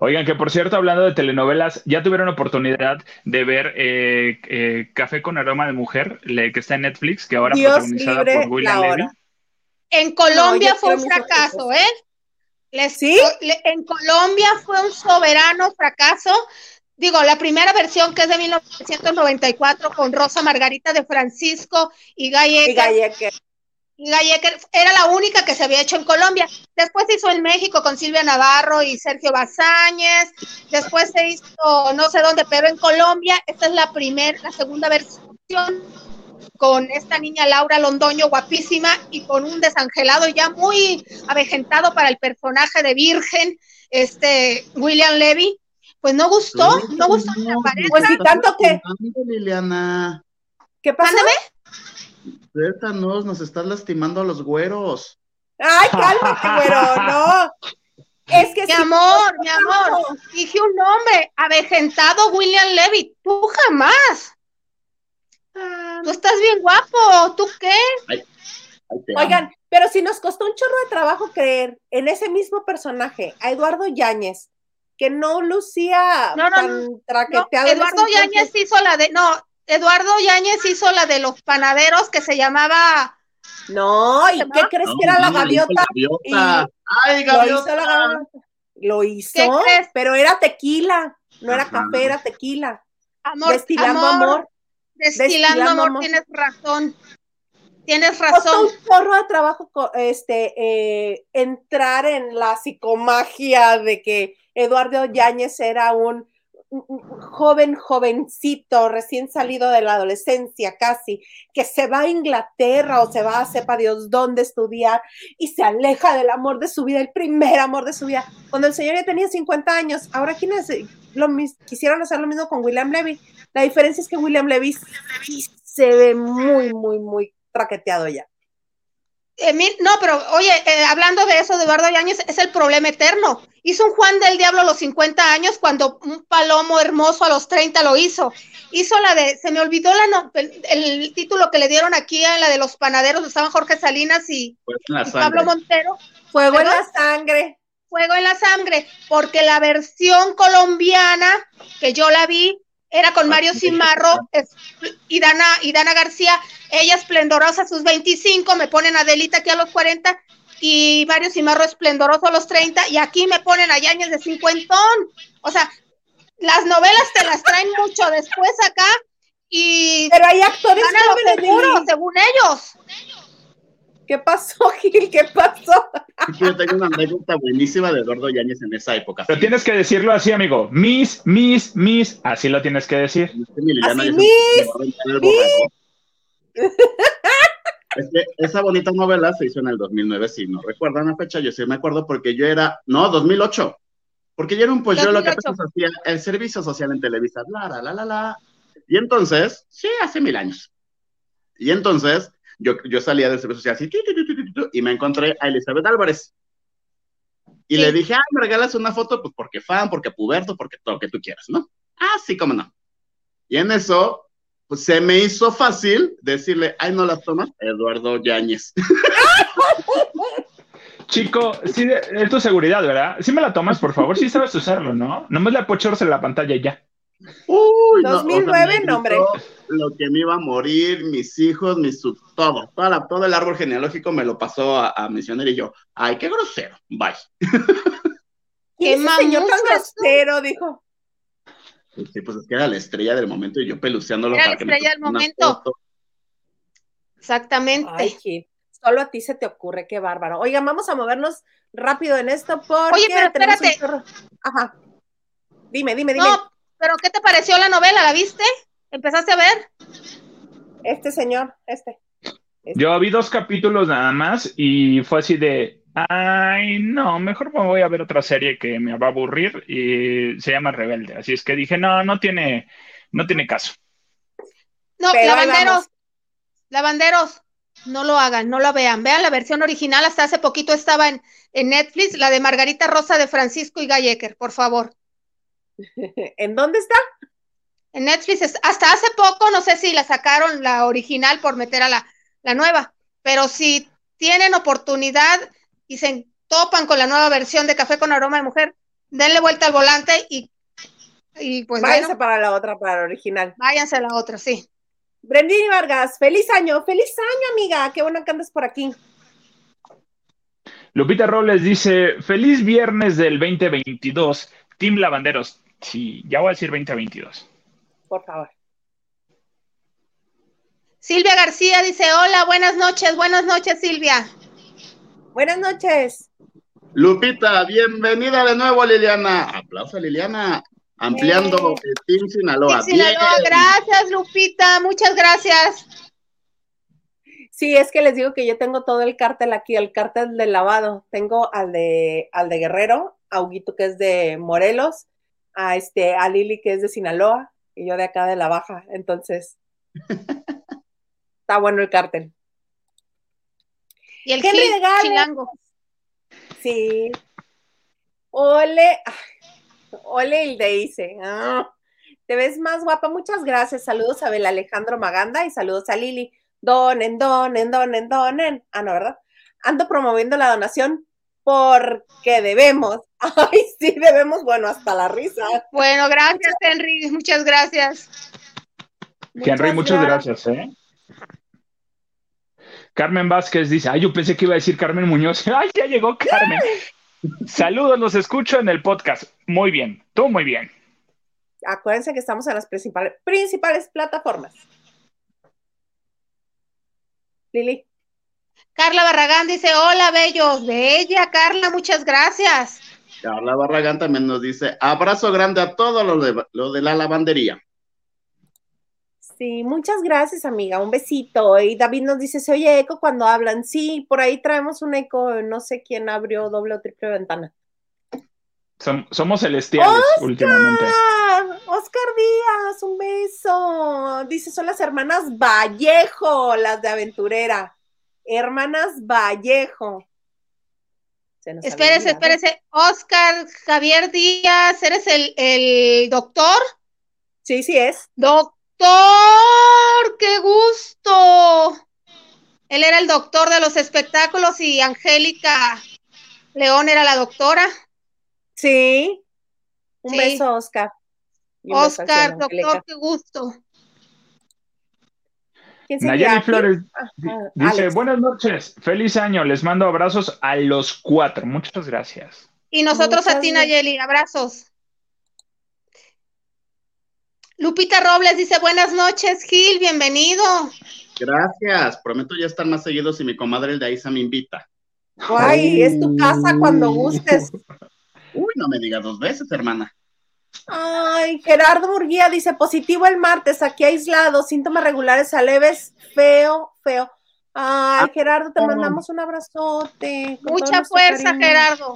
Oigan, que por cierto, hablando de telenovelas, ya tuvieron oportunidad de ver eh, eh, Café con aroma de mujer, le- que está en Netflix, que ahora Dios protagonizada libre por William Levy. En Colombia No, fue un fracaso. ¿eh? Les- ¿Sí? le- en Colombia fue un soberano fracaso. Digo, la primera versión que es de 1994 con Rosa Margarita de Francisco y Guy Y Ecker era la única que se había hecho en Colombia. Después se hizo en México con Silvia Navarro y Sergio Bazáñez. Después se hizo no sé dónde, pero en Colombia esta es la primera, la segunda versión con esta niña Laura Londoño, guapísima, y con un desangelado ya muy avejentado para el personaje de Virgen, este William Levy. Pues no gustó, no gustó ni la pareja. Pues sí, tanto que- Liliana. ¿Qué pasó? Mándeme. Suéltanos, nos estás lastimando a los güeros. Ay, cálmate, güero, no. Es que Mi sí, amor, mi amor, dije un nombre, avejentado William Levy, tú jamás. Tú estás bien guapo, ¿tú qué? Ay, te amo. Oigan, pero si nos costó un chorro de trabajo creer en ese mismo personaje, a Eduardo Yáñez, que no lucía No, no, tan No, traqueteado. Eduardo. Yáñez hizo la de, no, Eduardo Yáñez hizo la de los panaderos que se llamaba, No, ¿y qué crees No, que era la gaviota? gaviota. ¡Ay, Lo hizo gaviota! la gaviota. Lo ¿Qué hizo, crees? pero era tequila, no era Ajá. café, era tequila. amor, destilando amor, amor. Destilando, destilando amor, amor. tienes razón, tienes Costó razón. un chorro de trabajo este, eh, entrar en la psicomagia de que Eduardo Yáñez era un, joven, jovencito, recién salido de la adolescencia casi, que se va a Inglaterra o se va a sepa Dios dónde estudiar y se aleja del amor de su vida, el primer amor de su vida, cuando el señor ya tenía 50 años. Ahora, ¿quiénes lo, mis- quisieron hacer lo mismo con William Levy? La diferencia es que William Levy sí se ve muy, muy, muy traqueteado ya. Eh, mi- no, pero oye, eh, hablando de eso de Eduardo Yáñez, es el problema eterno. Hizo un Juan del Diablo a los 50 años cuando un palomo hermoso a los 30 lo hizo. Hizo la de, se me olvidó la no- el, el título que le dieron aquí a la de los panaderos, estaban Jorge Salinas y, Pues en Pablo. Montero. Fuego en ¿Perdón? la sangre. Fuego en la sangre, porque la versión colombiana que yo la vi era con Mario Cimarro y Dana, y Dana García, ella esplendorosa a sus 25, me ponen a Adelita aquí a los 40 y Mario Cimarro esplendoroso a los 30 y aquí me ponen a Yañez de cincuentón. O sea, las novelas te las traen mucho después acá y Pero hay actores jóvenes, seguro, según ellos. ¿Qué pasó, Gil? ¿Qué pasó? Yo tengo una anécdota buenísima de Eduardo Yáñez en esa época. Pero tienes que decirlo así, amigo. Miss, miss, miss. Así lo tienes que decir. Así, borrego. Es que esa bonita novela se hizo en el 2009, si no recuerdan la fecha, yo sí me acuerdo porque yo era, no, 2008, porque yo era un pollo, lo que 2008. apenas hacía el servicio social en Televisa, la, la, la, la, la. Y entonces, sí, hace mil años. Y entonces, yo, yo salía del servicio social así, tu, tu, tu, tu, tu, tu, y me encontré a Elizabeth Álvarez. Y Sí. le dije, ah, me regalas una foto, pues porque fan, porque puberto, porque todo lo que tú quieras, ¿no? Ah, sí, cómo no. Y en eso, pues se me hizo fácil decirle, ay, no las tomas, Eduardo Yáñez. Chico, sí, es tu seguridad, ¿verdad? Sí me la tomas, por favor. Sí sabes usarlo, ¿no? Nomás le apochorse la pantalla y ya. Uy, no, 2009, me no, hombre. gritó Lo que me iba a morir, mis hijos, mis sub- todo, toda la- todo el árbol genealógico me lo pasó a, a mencionar y yo, ay, qué grosero, bye. ¿Quién es ese señor tan grosero? Dijo. Sí, pues es que era la estrella del momento y yo peluceándolo Era para la que me estrella del momento. foto. Exactamente. Ay, solo a ti se te ocurre, qué bárbaro. Oigan, vamos a movernos rápido en esto porque Oye, pero un espérate. Ajá. Dime, dime, dime. No, pero ¿qué te pareció la novela? ¿La viste? ¿Empezaste a ver? Este señor, este. Yo vi dos capítulos nada más y fue así de, ay, no, mejor me voy a ver otra serie que me va a aburrir y se llama Rebelde. Así es que dije, no, no tiene, no tiene caso. No, Pero lavanderos, vamos. lavanderos, no lo hagan, no lo vean. Vean la versión original, hasta hace poquito estaba en, en Netflix, la de Margarita Rosa de Francisco y Gallecker, por favor. ¿En dónde está? En Netflix, hasta hace poco, no sé si la sacaron la original por meter a la, la nueva, pero si tienen oportunidad y se topan con la nueva versión de Café con Aroma de Mujer, denle vuelta al volante y, y pues Váyanse para la otra, para la original. Váyanse a la otra, sí. Brendini Vargas, feliz año, feliz año, amiga. Qué bueno que andes por aquí. Lupita Robles dice: Feliz viernes del 2022, Team Lavanderos. Sí, ya voy a decir 2022. Por favor. Silvia García dice: Hola, buenas noches, buenas noches, Silvia. Buenas noches. Lupita, bienvenida de nuevo, Liliana. Aplauso, Liliana. Ampliando el Team Sinaloa. Team Sinaloa, gracias, Lupita, muchas gracias. Sí, es que les digo que yo tengo todo el cártel aquí, el cártel del lavado. Tengo al de, al de Guerrero, a Huguito que es de Morelos, a este, a Lili que es de Sinaloa, y yo de acá de la baja. Entonces, está bueno el cártel. Y el Henry de Chilango. Sí. Ole, ole el dice. Ah, te ves más guapa. Muchas gracias. Saludos a Abel Alejandro Maganda y saludos a Lili. Donen, donen, donen, donen. Ah, no, ¿verdad? Ando promoviendo la donación porque debemos. Ay, sí, debemos, bueno, hasta la risa. Bueno, gracias, Henry. Muchas gracias. Henry, muchas gracias, ¿eh? Carmen Vázquez dice, ay, yo pensé que iba a decir Carmen Muñoz. Ay, ya llegó Carmen. Saludos, los escucho en el podcast. Muy bien, tú muy bien. Acuérdense que estamos en las principales, principales plataformas. Lili. Carla Barragán dice, hola, bellos. Bella, Carla, muchas gracias. Carla Barragán también nos dice, abrazo grande a todos los de, lo de la lavandería. Sí, muchas gracias, amiga. Un besito. Y David nos dice, se oye eco cuando hablan. Sí, por ahí traemos un eco, no sé quién abrió doble o triple ventana. somos celestiales ¡Oscar! últimamente. Oscar Díaz, un beso. Dice, son las hermanas Vallejo, las de aventurera. Hermanas Vallejo. Espérese, espérese. Oscar Javier Díaz, ¿eres el, el doctor? Sí, sí es. Doctor qué gusto. Él era el doctor de los espectáculos y Angélica León era la doctora. Sí. Un beso, Oscar. Oscar, doctor, qué gusto. Nayeli Flores dice, buenas noches, feliz año, les mando abrazos a los cuatro, muchas gracias. Y nosotros a ti, Nayeli, abrazos. Lupita Robles dice, buenas noches, Gil, bienvenido. Gracias, prometo ya estar más seguido si mi comadre el de Aiza me invita. Ay, es tu casa cuando gustes. Uy, no me digas dos veces, hermana. Ay, Gerardo Murguía dice, positivo el martes, aquí aislado, síntomas regulares a leves, feo, feo. Ay, ah, Gerardo, te mandamos un abrazote. Mucha fuerza, Gerardo.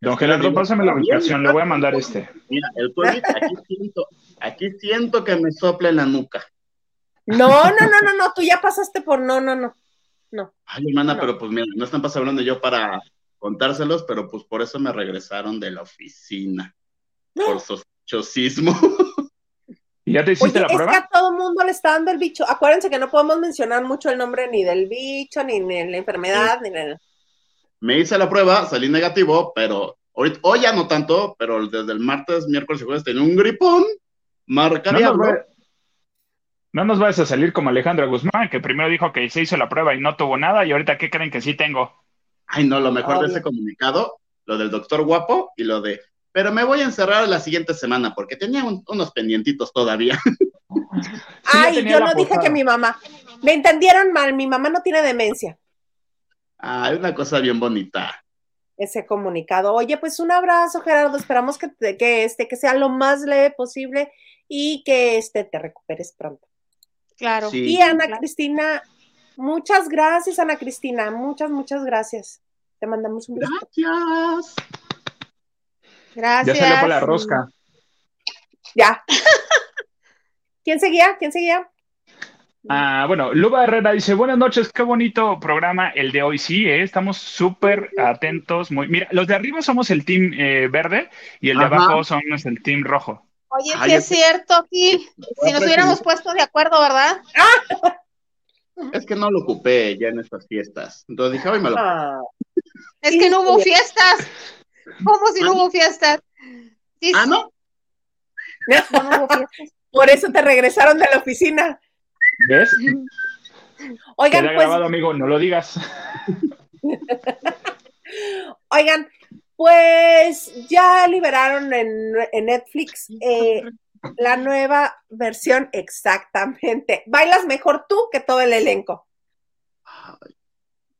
Don Gerardo, pásame la ubicación, le voy a mandar este. Mira, el pueblito, aquí siento, aquí siento que me sopla en la nuca. No, no, no, no, no, tú ya pasaste por no, no, no. No. Ay, hermana, pero pues mira, no están pasando yo para contárselos, pero pues por eso me regresaron de la oficina. Por sospechosismo. ¿Y ya te hiciste la prueba? Es que a todo mundo le está dando el bicho. Acuérdense que no podemos mencionar mucho el nombre ni del bicho, ni de la enfermedad, ni de me hice la prueba, salí negativo, pero hoy, hoy ya no tanto, pero desde el martes, miércoles y jueves tenía un gripón, marca no nos, no nos vayas a salir como Alejandra Guzmán, que primero dijo que se hizo la prueba y no tuvo nada, y ahorita, ¿qué creen que sí tengo? Ay, no, lo mejor de ese comunicado, lo del doctor guapo y lo de, pero me voy a encerrar la siguiente semana porque tenía unos pendientitos todavía. Ay, yo no dije que mi mamá, me entendieron mal, mi mamá no tiene demencia. Ah, es una cosa bien bonita. Ese comunicado. Oye, pues un abrazo, Gerardo. Esperamos que, que, este, que sea lo más leve posible y que este, te recuperes pronto. Claro. y Ana Cristina, muchas gracias, Ana Cristina. Muchas, muchas gracias. Te mandamos un beso. Gracias. Gracias. Ya salió por la rosca. Ya. ¿Quién seguía? ¿Quién seguía? Ah, bueno, Luba Herrera dice, buenas noches, qué bonito programa el de hoy. Sí, ¿eh? estamos súper atentos. Muy... Mira, los de arriba somos el team eh, verde y el de abajo somos el team rojo. Oye, Ay, sí es es cierto aquí. Si nos hubiéramos puesto de acuerdo, ¿verdad? Es que no lo ocupé ya en estas fiestas. Entonces dije, hoy me lo. Ah, Es que no hubo fiestas. ¿Cómo si no hubo fiestas? Sí, Ah, sí, no. no, no hubo fiestas. por eso te regresaron de la oficina. ¿Ves? Oigan, pues, grabado, amigo, no lo digas. oigan, pues ya liberaron en, en Netflix eh, la nueva versión exactamente. Bailas mejor tú que todo el elenco.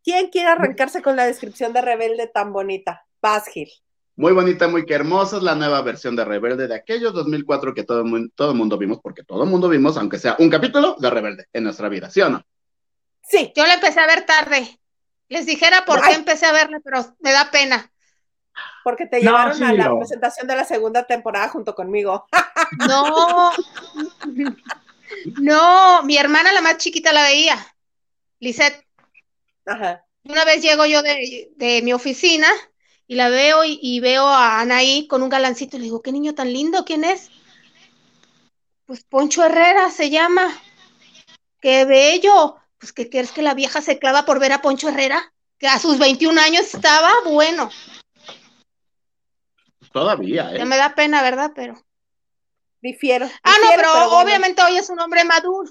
¿Quién quiere arrancarse con la descripción de Rebelde tan bonita? Paz Gil. Muy bonita, muy que hermosa es la nueva versión de Rebelde de aquellos 2004 que todo el mundo, todo el mundo vimos, porque todo el mundo vimos, aunque sea un capítulo de Rebelde en nuestra vida, ¿sí o no? Sí, Yo la empecé a ver tarde. Les dijera por Ay. qué empecé a verla, pero me da pena. Porque te No, llevaron sí, a la no. presentación de la segunda temporada junto conmigo. No. No, mi hermana la más chiquita la veía. Lisette. Ajá. Una vez llego yo de, de mi oficina y la veo y, y veo a Anaí con un galancito y le digo, qué niño tan lindo, ¿quién es? Pues Poncho Herrera se llama. Qué bello. Pues ¿qué quieres que la vieja se clava por ver a Poncho Herrera? Que a sus 21 años estaba bueno. Todavía, Ya ¿eh? me da pena, ¿verdad? Pero. Difiero. Ah, no, pero, bueno. obviamente hoy es un hombre maduro.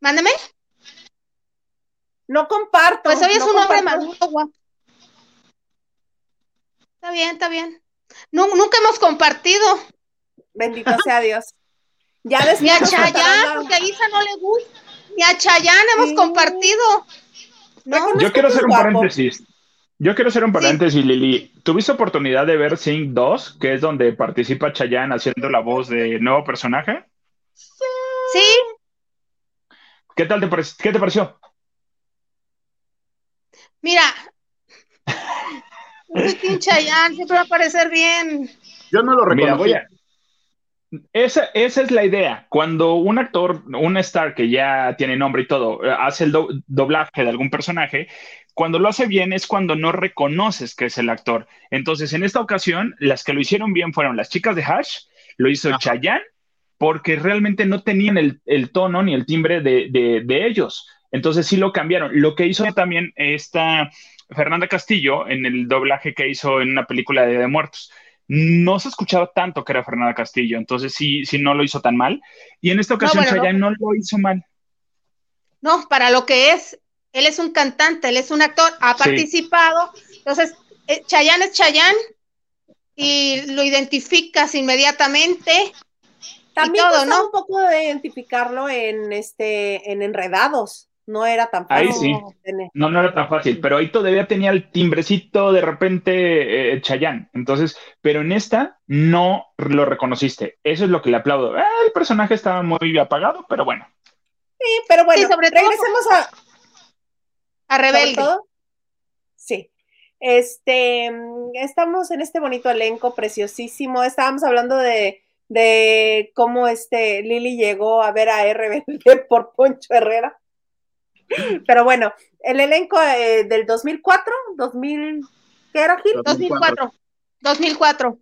Mándeme. No comparto. Pues hoy es no un hombre maduro, guapo. Está bien, está bien. Nu- nunca hemos compartido. Bendito sea Dios. Ya después Ni a Chayán, porque a Isa no le gusta. Ni a Chayán hemos Sí. compartido. Yo quiero hacer un guapo. paréntesis. Yo quiero hacer un paréntesis, Lili. ¿Tuviste oportunidad de ver Sing 2, que es donde participa Chayanne haciendo la voz de nuevo personaje? Sí, ¿Qué tal te, pare- ¿qué te pareció? mira. Chayán, siempre va a parecer bien. Yo no lo Mira, reconocí. voy a... Esa, esa es la idea. Cuando un actor, un star que ya tiene nombre y todo, eh, hace el do- doblaje de algún personaje, cuando lo hace bien es cuando no reconoces que es el actor. Entonces, en esta ocasión, las que lo hicieron bien fueron las chicas de Hash, lo hizo Ajá. Chayanne, porque realmente no tenían el, el tono ni el timbre de, de- de ellos. Entonces sí lo cambiaron. Lo que hizo también esta Fernanda Castillo en el doblaje que hizo en una película de, de muertos no se escuchaba tanto que era Fernanda Castillo, entonces sí, sí no lo hizo tan mal. Y en esta ocasión bueno, no. Chayanne no lo hizo mal. No, para lo que es. Él es un cantante, él es un actor, ha Sí. participado. Entonces, eh, Chayán es Chayán y lo identificas inmediatamente. También todo, ¿no? un poco de identificarlo en este, en enredados. No era tan Ahí fácil. sí. Tener- No, no era tan fácil, pero ahí todavía tenía el timbrecito de repente eh, Chayanne. Entonces, pero en esta no lo reconociste. Eso es lo que le aplaudo. Ah, el personaje estaba muy apagado, pero bueno. Sí, pero bueno, Sí, sobre todo- regresemos a, A Rebelde. todo. Sí. Este, estamos en este bonito elenco preciosísimo. Estábamos hablando de, de cómo este Lili llegó a ver a RBD por Poncho Herrera. Pero bueno, el elenco eh, del 2004, 2000, ¿qué era Gil? 2004. 2004.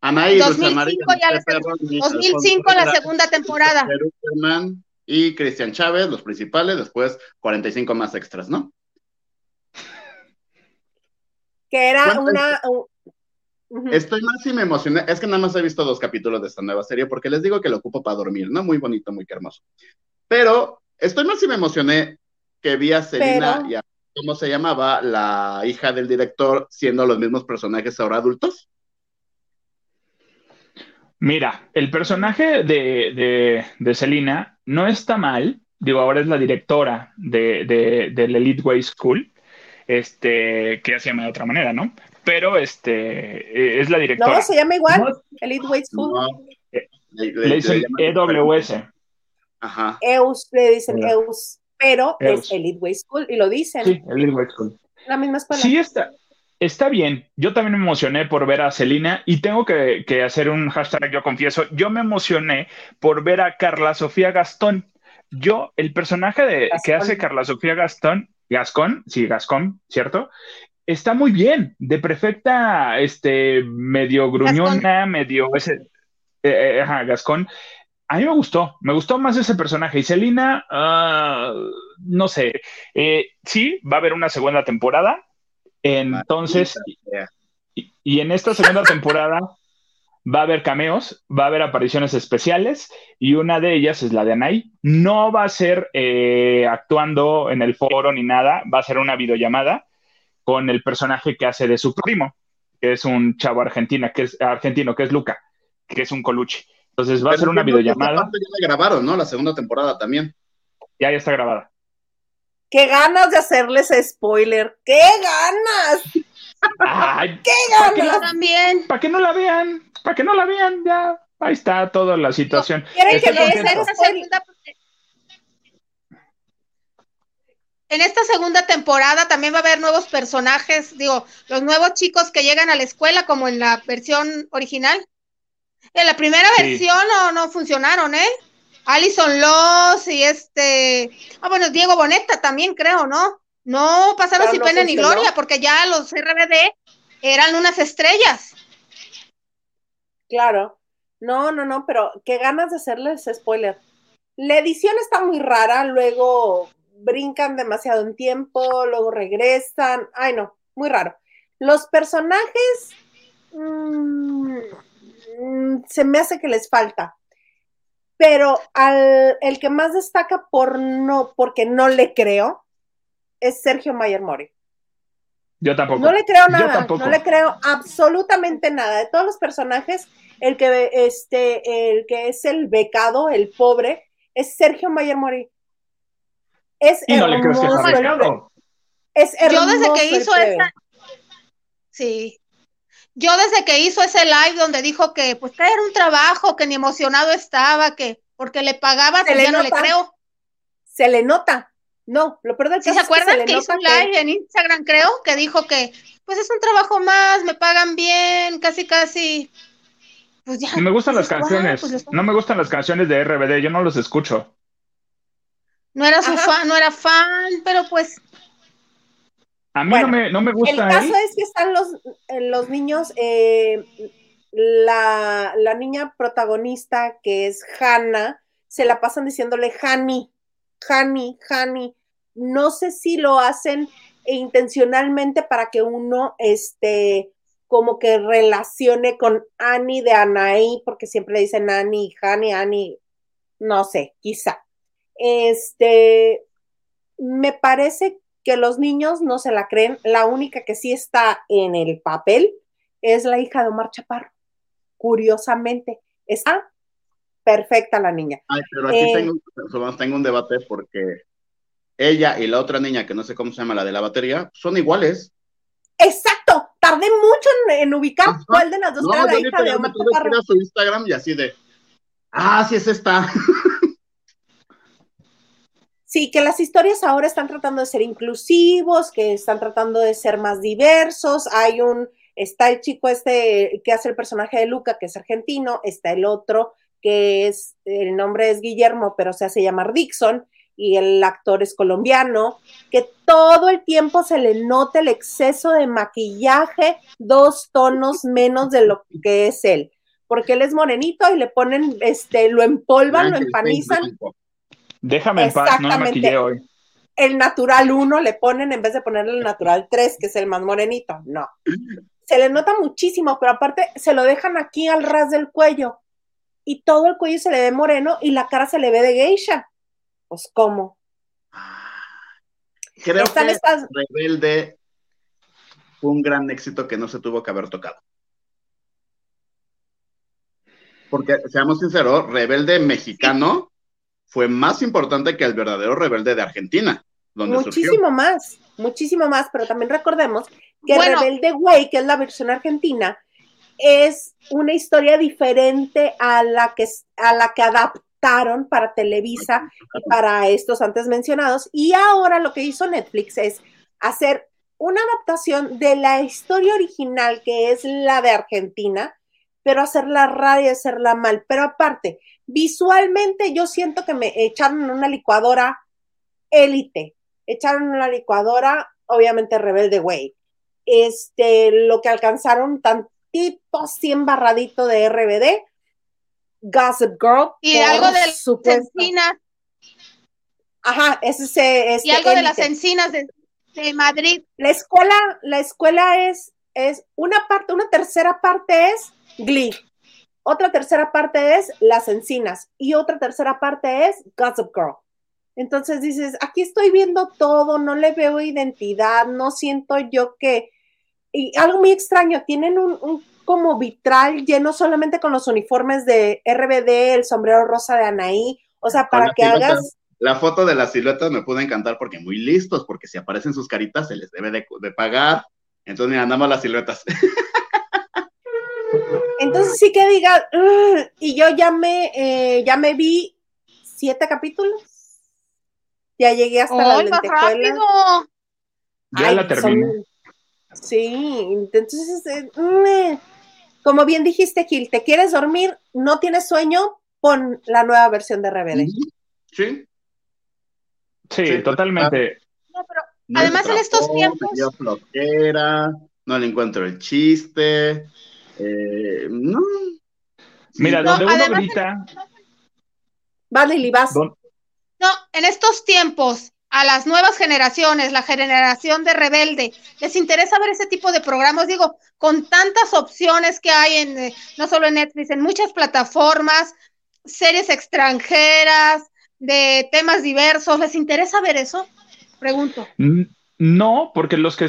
Anaí, Dulce 2005 María, ya la José Perro, Luis 2005 la segunda temporada. Germán y Cristian Chávez, los principales, después 45 más extras, ¿no? Que era ¿Cuánto una... Estoy más y me emocioné. Es que nada más he visto dos capítulos de esta nueva serie porque les digo que lo ocupo para dormir, ¿no? Muy bonito, muy hermoso. Pero estoy más y me emocioné que vi a Selena Pero- y a, ¿cómo se llamaba? La hija del director siendo los mismos personajes ahora adultos. Mira, el personaje de, de, de Selena no está mal. Digo, ahora es la directora de, de, del Elite Way School, este, que ya se llama de otra manera, ¿no? Pero este, eh, es la directora. No, se llama igual, No, Elite Weight School. No. Eh, Le, le dicen EWS. Ajá. EUS, le dicen Hola. EUS, pero EUS. es Elite Way School y lo dicen, Sí, Elite Way School. la misma escuela. Sí, está, está bien. Yo también me emocioné por ver a Celina y tengo que, que hacer un hashtag, yo confieso. Yo me emocioné por ver a Carla Sofía Gastón. Yo, el personaje de, que hace Carla Sofía Gastón, Gascón, sí, Gascón, ¿cierto? Está muy bien, de perfecta, este, medio gruñona, medio ese. eh, ajá, Gascón, a mí me gustó, me gustó más ese personaje. Y Selina, ah, no sé, eh, sí, va a haber una segunda temporada. Entonces, y, y, en esta segunda temporada va a haber cameos, va a haber apariciones especiales y una de ellas es la de Anay. No va a ser eh, actuando en el foro ni nada, va a ser una videollamada con el personaje que hace de su primo, que es un chavo argentina, que es argentino, que es Luca, que es un coluche. Entonces va a ser una videollamada. Ya la grabaron, ¿no? La segunda temporada también. Ya, ya está grabada. ¡Qué ganas de hacerles spoiler! ¡Qué ganas! Ay, ¡Qué ganas! también. Para que no la vean para que no la vean, ya ahí está toda la situación. ¿Quieren que en esta segunda temporada también va a haber nuevos personajes, digo, los nuevos chicos que llegan a la escuela como en la versión original. En la primera versión no, no funcionaron, ¿eh? Alison Loss y este, ah bueno, Diego Boneta también creo, ¿no? No pasaron sin pena ni gloria porque ya los RBD eran unas estrellas. Claro. No, no, no, pero qué ganas de hacerles spoiler. La edición está muy rara, luego brincan demasiado en tiempo, luego regresan. Ay, no, muy raro. Los personajes mmm, se me hace que les falta. Pero al, el que más destaca por no, porque no le creo, es Sergio Mayer Mori. Yo tampoco. No le creo nada, no le creo absolutamente nada. De todos los personajes, el que, este, el que es el becado, el pobre, es Sergio Mayer Mori. Es y no le crees que becado. Es Yo desde que hizo esa. Sí. Yo desde que hizo ese live donde dijo que pues que era un trabajo, que ni emocionado estaba, que porque le pagaba, pues ya no le creo. Se le nota. No, lo peor del ¿Sí se acuerdan que, hizo un live en Instagram, creo, que dijo que pues es un trabajo más, me pagan bien, casi casi. Pues ya. No me gustan las canciones. Pues no me gustan las canciones de RBD, yo no los escucho. No era su fan, no era fan, pero pues. A mí no, me, no, me, gusta. El caso es que están los, eh, los niños, eh, la, la niña protagonista que es Hannah, se la pasan diciéndole Hani, Hani, Hani no sé si lo hacen intencionalmente para que uno, este, como que relacione con Annie de Anaí, porque siempre dicen Annie, Hani, Annie, no sé, quizá. Este, me parece que los niños no se la creen. La única que sí está en el papel es la hija de Omar Chaparro. Curiosamente, está perfecta la niña. Ay, pero aquí tengo, eh, tengo un debate porque ella y la otra niña, que no sé cómo se llama, la de la batería, son iguales. Exacto, tardé mucho en, ubicar cuál de las dos era la hija de Omar a su Instagram y así de, ah, sí es esta. Sí, que las historias ahora están tratando de ser inclusivos, que están tratando de ser más diversos. Hay un, está el chico este que hace el personaje de Luca, que es argentino, está el otro que es, el nombre es Guillermo, pero se hace llamar Dixon, y el actor es colombiano, que todo el tiempo se le nota el exceso de maquillaje, dos tonos menos de lo que es él, porque él es morenito y le ponen, este, lo empolvan, lo empanizan. Déjame en paz, no me maquillé hoy. El natural 1 le ponen en vez de ponerle el natural 3, que es el más morenito. No. Se le nota muchísimo, pero aparte se lo dejan aquí al ras del cuello. Y todo el cuello se le ve moreno y la cara se le ve de geisha. Pues, ¿cómo? Creo que Rebelde fue un gran éxito que no se tuvo que haber tocado. Porque, seamos sinceros, Rebelde mexicano fue más importante que el verdadero Rebelde de Argentina. muchísimo más, muchísimo más, pero también recordemos que Rebelde Way, que es la versión argentina, es una historia diferente a la que, a la que adapta para Televisa y para estos antes mencionados. Y ahora lo que hizo Netflix es hacer una adaptación de la historia original, que es la de Argentina, pero hacerla rara y hacerla mal. Pero aparte, visualmente yo siento que me echaron en una licuadora élite, echaron en una licuadora, obviamente Rebelde Way. Este, lo que alcanzaron tantito así embarradito de RBD, Gossip Girl. Y algo de las encinas. Ajá, ese es. y algo de las encinas de, de, Madrid. La escuela, la escuela es, es una parte, una tercera parte es Glee. Otra tercera parte es Las Encinas y otra tercera parte es Gossip Girl. Entonces dices, aquí estoy viendo todo, no le veo identidad, no siento yo que... Y algo muy extraño, tienen un, como vitral lleno solamente con los uniformes de RBD, el sombrero rosa de Anaí, o sea, para que hagas... La foto de las siluetas me pudo encantar porque muy listos, porque si aparecen sus caritas se les debe de, pagar. Entonces, mira, andamos las siluetas. Entonces sí que diga, y yo ya me, eh, ya me vi siete capítulos. Ya llegué hasta la lentejuela. Ya la terminé. Sí, entonces, eh, mm, como bien dijiste, Gil, ¿te quieres dormir? ¿No tienes sueño? Pon la nueva versión de Rebelde. Sí. Sí, totalmente. No, pero además en estos tiempos. no le encuentro el chiste. Eh, no. Mira, donde uno grita. Vale, vas. No, en estos tiempos, a las nuevas generaciones, la generación de rebelde, les interesa ver ese tipo de programas, digo, con tantas opciones que hay en, eh, no solo en Netflix, en muchas plataformas, series extranjeras, de temas diversos, ¿les interesa ver eso? Pregunto. No, porque los que,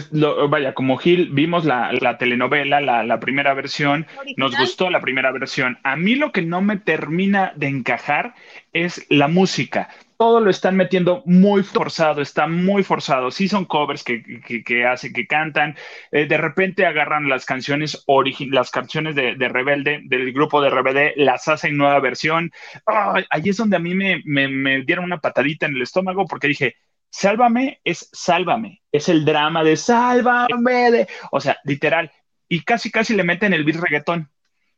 vaya, como Gil, vimos la, telenovela, la, primera versión, nos gustó la primera versión. A mí lo que no me termina de encajar es la música. Todo lo están metiendo muy forzado, está muy forzado. Sí son covers que, que, hacen, que cantan. Eh, de repente agarran las canciones las canciones de, Rebelde, del grupo de Rebelde, las hacen nueva versión. ahí es donde a mí me, me, me dieron una patadita en el estómago porque dije, Sálvame es sálvame, es el drama de sálvame, de, o sea, literal, y casi casi le meten el beat reggaetón,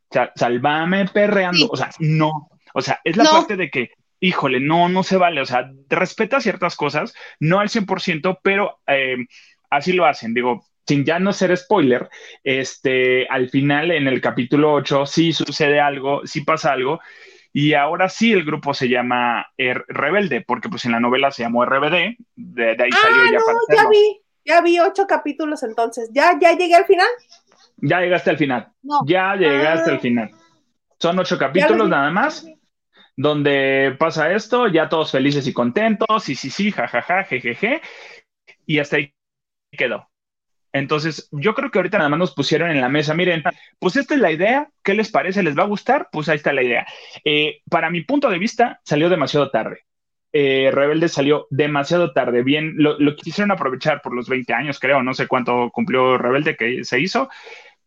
o sea, sálvame perreando, o sea, no, o sea, es la parte de que, híjole, no, no se vale, o sea, respeta ciertas cosas, no al 100%, pero eh, así lo hacen, digo, sin ya no ser spoiler, este, al final en el capítulo 8 sí sucede algo, sí pasa algo, y ahora sí el grupo se llama er Rebelde, porque pues en la novela se llamó RBD, de, ahí ah, salió ya no, ya vi, ya vi ocho capítulos entonces. ¿Ya, ya llegué al final? Ya llegaste al final. Ya llegaste al ah. final. Son ocho capítulos nada más, donde pasa esto, ya todos felices y contentos, y sí, sí, jajaja, jejeje, y hasta ahí quedó. Entonces, yo creo que ahorita nada más nos pusieron en la mesa, miren, pues esta es la idea, ¿qué les parece? ¿Les va a gustar? Pues ahí está la idea. Eh, para mi punto de vista, salió demasiado tarde. Eh, Rebelde salió demasiado tarde. Bien, lo, quisieron aprovechar por los 20 años, creo, no sé cuánto cumplió Rebelde que se hizo,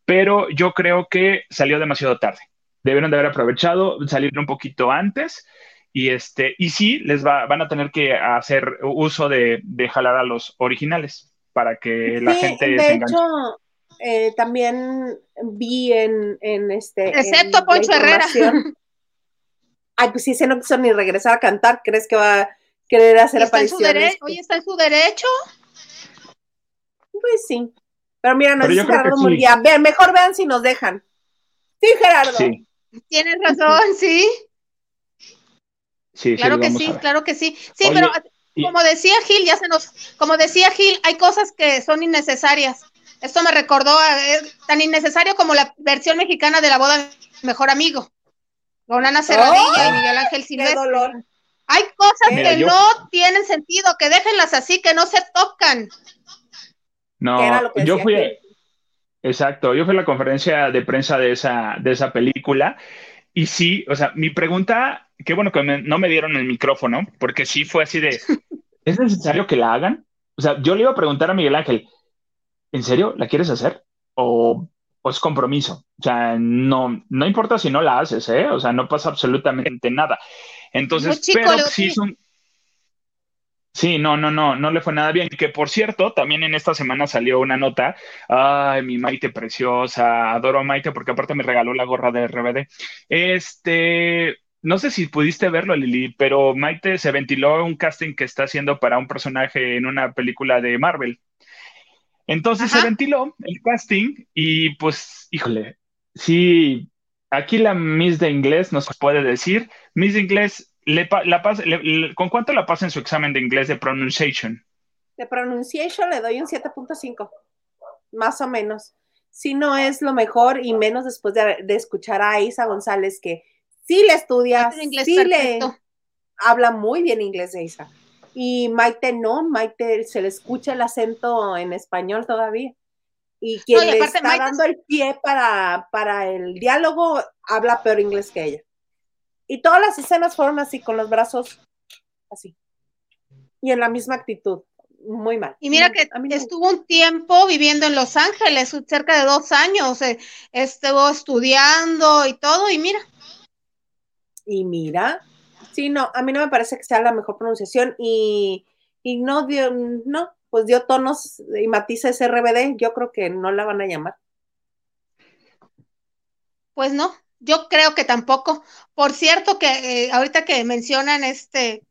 pero yo creo que salió demasiado tarde. Debieron de haber aprovechado, salir un poquito antes. Y, este, y sí, les va, van a tener que hacer uso de, de jalar a los originales para que la gente de hecho eh, también vi en, en este excepto Poncho Herrera. Ay pues si ese no quiso ni regresar a cantar. Crees que va a querer hacer apariciones oye está en su derecho pues sí. Pero mira no es Gerardo Murguía vean mejor vean si nos dejan. Sí Gerardo. Sí. tienes razón sí. Sí, claro que sí, claro que sí. Sí, pero como decía Gil, ya se nos, como decía Gil, hay cosas que son innecesarias. Esto me recordó eh, tan innecesario como la versión mexicana de la boda de mejor amigo. Con Ana Serradilla y Miguel Ángel Silvestre. Hay cosas que no tienen sentido, que déjenlas así, que no se tocan. No, yo fui, exacto, yo fui a la conferencia de prensa de esa, de esa película y sí, o sea, mi pregunta, qué bueno que no me dieron el micrófono, porque sí fue así de, ¿es necesario que la hagan? O sea, yo le iba a preguntar a Miguel Ángel, ¿en serio la quieres hacer? ¿O, es compromiso? O sea, no, no importa si no la haces, ¿eh? O sea, no pasa absolutamente nada. Entonces, pero sí Sí, no, no, no, no le fue nada bien. Que por cierto, también en esta semana salió una nota. Ay, mi Maite preciosa, adoro a Maite porque aparte me regaló la gorra de RBD. Este, no sé si pudiste verlo, Lili, pero Maite se ventiló un casting que está haciendo para un personaje en una película de Marvel. Entonces se ventiló el casting y pues, híjole, sí, aquí la Miss de inglés nos puede decir, Miss de inglés, le, la ¿con cuánto la pasa en su examen de inglés de pronunciation? De pronunciation le doy un 7.5, más o menos. Si no es lo mejor y menos después de, escuchar a Isa González que sí le estudia, sí le habla muy bien inglés Isa. Y Maite no, Maite se le escucha el acento en español todavía. Y quien le está dando el pie para, para el diálogo habla peor inglés que ella. Y todas las escenas fueron así, con los brazos así. Y en la misma actitud. Muy mal. Y mira que estuvo un tiempo viviendo en Los Ángeles, cerca de dos años. Eh, estuvo estudiando y todo, y mira. Y mira. Sí, no, a mí no me parece que sea la mejor pronunciación. Y, y no dio, no, pues dio tonos y matices RBD, yo creo que no la van a llamar. Pues no, yo creo que tampoco. Por cierto, que eh, ahorita que mencionan este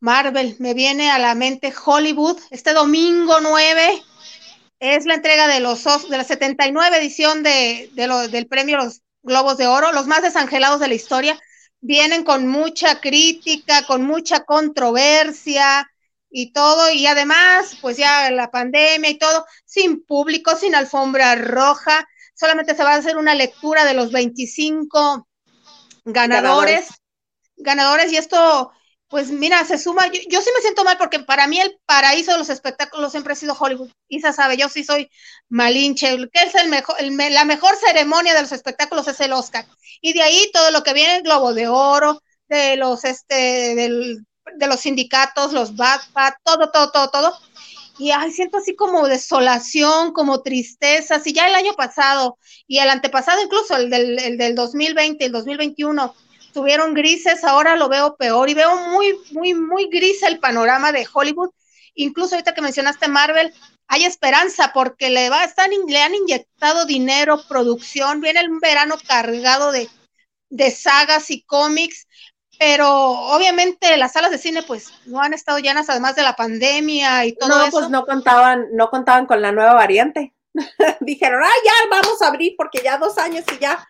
Marvel, me viene a la mente Hollywood, este domingo 9 es la entrega de los de la 79 edición de, del premio Los Globos de Oro, los más desangelados de la historia. Vienen con mucha crítica, con mucha controversia, y todo, y además, pues ya la pandemia y todo, sin público, sin alfombra roja, solamente se va a hacer una lectura de los 25 ganadores, ganadores, y esto, pues mira, se suma, yo, sí me siento mal porque para mí el paraíso de los espectáculos siempre ha sido Hollywood, Isa sabe, yo sí soy malinche, que es el mejor, la mejor ceremonia de los espectáculos es el Oscar, y de ahí todo lo que viene, el Globo de Oro, de los, este, del de los sindicatos, los BATPAT, todo, todo, todo, todo. Y ay, siento así como desolación, como tristeza. Si ya el año pasado y el antepasado, incluso el del, el del 2020, el 2021, tuvieron grises, ahora lo veo peor y veo muy, muy, muy gris el panorama de Hollywood. Incluso ahorita que mencionaste Marvel, hay esperanza porque le va, están, le han inyectado dinero, producción, viene un verano cargado de, de sagas y cómics pero obviamente las salas de cine pues no han estado llenas además de la pandemia y todo no, eso. pues no contaban, no contaban con la nueva variante. Dijeron, ah, ya vamos a abrir porque ya dos años y ya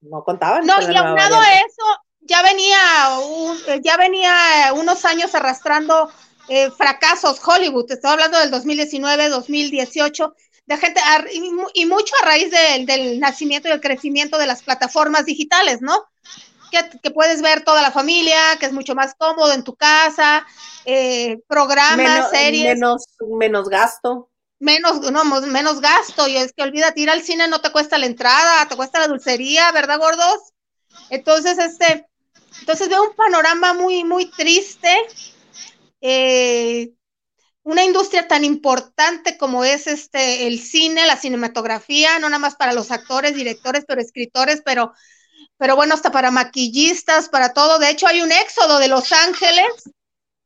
no contaban. No, y aunado a eso, ya venía, ya venía unos años arrastrando eh, fracasos Hollywood. Estoy hablando del 2019, 2018, de gente, y, mucho a raíz del nacimiento y el crecimiento de las plataformas digitales, ¿no? que, puedes ver toda la familia, que es mucho más cómodo en tu casa, eh, programas, series. Menos, menos gasto. Menos, no, menos gasto, y es que olvídate, ir al cine no te cuesta la entrada, te cuesta la dulcería, ¿verdad, gordos? Entonces, este, entonces veo un panorama muy, muy triste. Eh, una industria tan importante como es este el cine, la cinematografía, no nada más para los actores, directores, pero escritores, pero pero bueno, hasta para maquillistas, para todo. De hecho, hay un éxodo de Los Ángeles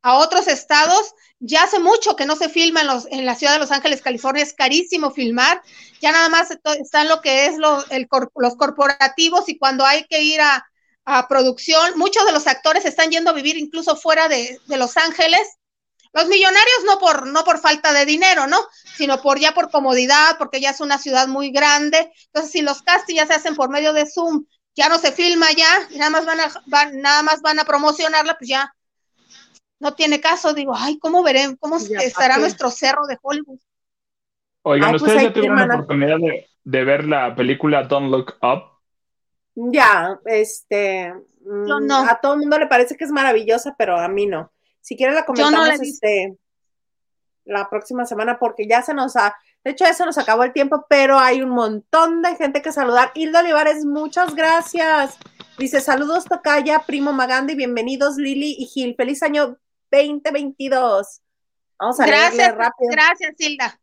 a otros estados. Ya hace mucho que no se filma en, los, en la ciudad de Los Ángeles, California. Es carísimo filmar. Ya nada más están lo que es el, los corporativos y cuando hay que ir a, producción, muchos de los actores están yendo a vivir incluso fuera de, de Los Ángeles los millonarios no por, no por falta de dinero, ¿no? Sino por ya por comodidad, porque ya es una ciudad muy grande. Entonces, si los castings ya se hacen por medio de Zoom ya no se filma ya, nada más van a, nada más van a promocionarla, pues ya no tiene caso. Digo, ay, ¿cómo veremos? ¿Cómo estará nuestro cerro de Hollywood? Oigan, pues ¿ustedes ya tuvieron la oportunidad de, ver la película Don't Look Up? Ya, este, mm, a todo el mundo le parece que es maravillosa, pero a mí no. Si quieren la comentamos este, la próxima semana porque ya se nos ha, de hecho, eso nos acabó el tiempo, pero hay un montón de gente que saludar. Hilda Olivares, muchas gracias. Dice, saludos Tocaya, primo Maganda y bienvenidos Lili y Gil. Feliz año 2022. Vamos a gracias, rápido. Gracias, Hilda.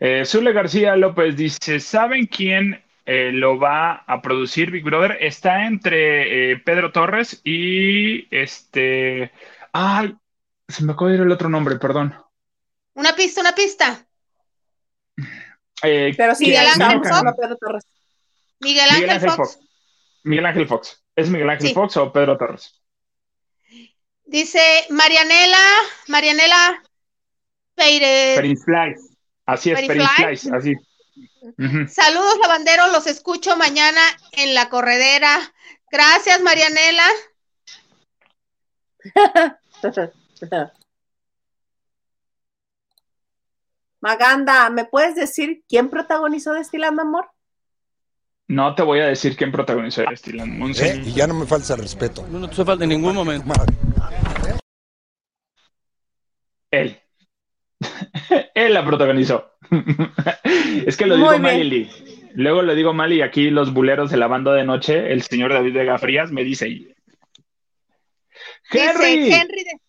Eh, Zule García López dice, ¿saben quién eh, lo va a producir Big Brother? Está entre eh, Pedro Torres y este... Ay, se me acabó de ir el otro nombre, perdón. Una pista, una pista. Eh, Pero sí, Miguel Ángel Fox. Miguel Ángel, Fox. Miguel Ángel Fox. ¿Es Miguel Ángel Fox o Pedro Torres? Dice Marianela, Marianela Peire. Así es, así. Saludos, lavanderos, los escucho mañana en la corredera. Gracias, Marianela. Maganda, ¿me puedes decir quién protagonizó Destilando Amor? No te voy a decir quién protagonizó Destilando Amor. ¿Eh? Y ya no me falta respeto. No, no te falta en ningún momento. Él. Él la protagonizó. es que lo digo mal y luego lo digo mal y aquí los buleros de la banda de noche, el señor David Vega Frías me dice Henry. Henry, de,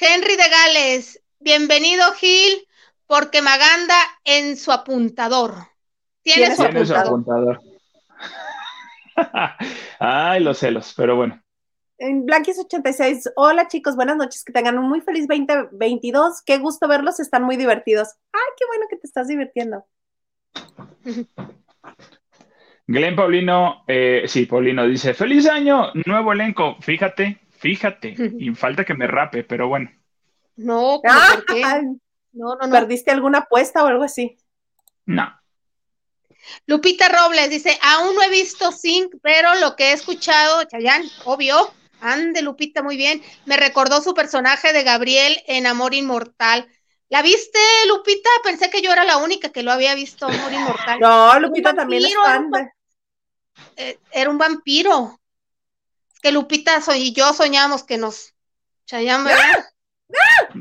Henry de Gales, bienvenido Gil, porque Maganda en su apuntador. Tiene, su apuntador. Ay, los celos, pero bueno. En Blanquis86, hola chicos, buenas noches, que tengan un muy feliz 2022, qué gusto verlos, están muy divertidos. Ay, qué bueno que te estás divirtiendo. Glenn Paulino, eh, sí, Paulino dice, feliz año, nuevo elenco, fíjate, fíjate, y falta que me rape, pero bueno. No, ¿por qué? No, no, no. ¿Perdiste alguna apuesta o algo así? No. Lupita Robles dice, aún no he visto Sync, pero lo que he escuchado, Chayán, obvio, ande Lupita, muy bien, me recordó su personaje de Gabriel en Amor Inmortal. ¿La viste, Lupita? Pensé que yo era la única que lo había visto, Amor Inmortal. No, Lupita también es fan eh, Era un vampiro. Es que Lupita y yo soñamos que nos... Chayán, ¿verdad? ¡Ah!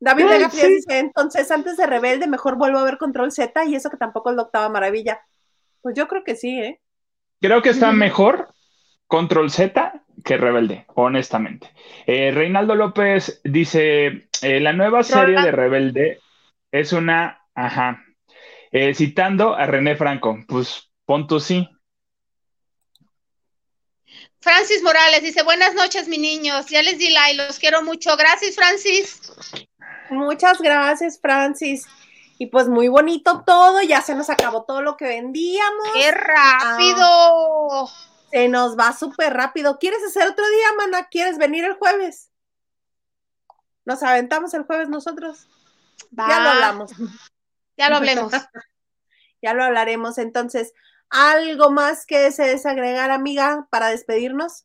David Vega dice, entonces antes de Rebelde mejor vuelvo a ver Control Z y eso que tampoco es la octava maravilla. Pues yo creo que sí, ¿eh? Creo que está mejor Control Z que Rebelde, honestamente. Eh, Reinaldo López dice, eh, la nueva serie de Rebelde es una, ajá, eh, citando a René Franco, pues punto sí. Francis Morales dice, buenas noches, mis niños, ya les di like, los quiero mucho. Gracias, Francis. Muchas gracias, Francis. Y pues muy bonito todo, ya se nos acabó todo lo que vendíamos. ¡Qué rápido! Ah, se nos va súper rápido. ¿Quieres hacer otro día, mana? ¿Quieres venir el jueves? Nos aventamos el jueves nosotros. Ya lo hablamos. Ya lo hablemos. ya lo hablaremos. Entonces, ¿algo más que se desagregar, amiga, para despedirnos?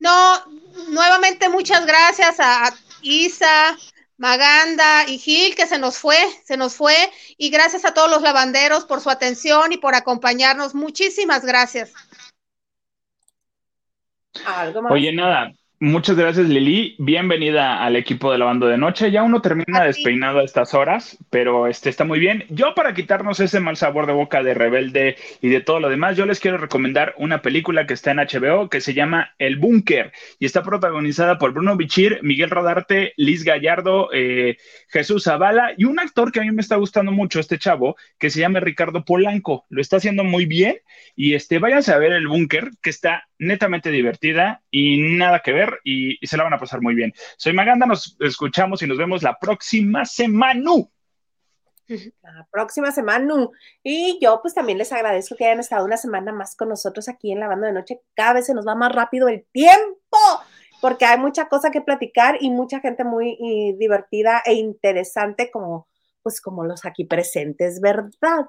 No, nuevamente muchas gracias a Isa, Maganda y Gil, que se nos fue, se nos fue. Y gracias a todos los lavanderos por su atención y por acompañarnos. Muchísimas gracias. ¿Algo más? Oye, nada, Muchas gracias, Lili. Bienvenida al equipo de la banda de noche. Ya uno termina despeinado a estas horas, pero este está muy bien. Yo, para quitarnos ese mal sabor de boca de Rebelde y de todo lo demás, yo les quiero recomendar una película que está en HBO que se llama El Búnker y está protagonizada por Bruno Bichir, Miguel Rodarte, Liz Gallardo, eh, Jesús Zavala y un actor que a mí me está gustando mucho, este chavo, que se llama Ricardo Polanco. Lo está haciendo muy bien y este, váyanse a ver El Búnker, que está netamente divertida y nada que ver y, se la van a pasar muy bien. Soy Maganda, nos escuchamos y nos vemos la próxima semana. La próxima semana. Y yo pues también les agradezco que hayan estado una semana más con nosotros aquí en la banda de noche. Cada vez se nos va más rápido el tiempo porque hay mucha cosa que platicar y mucha gente muy divertida e interesante como pues como los aquí presentes, ¿verdad?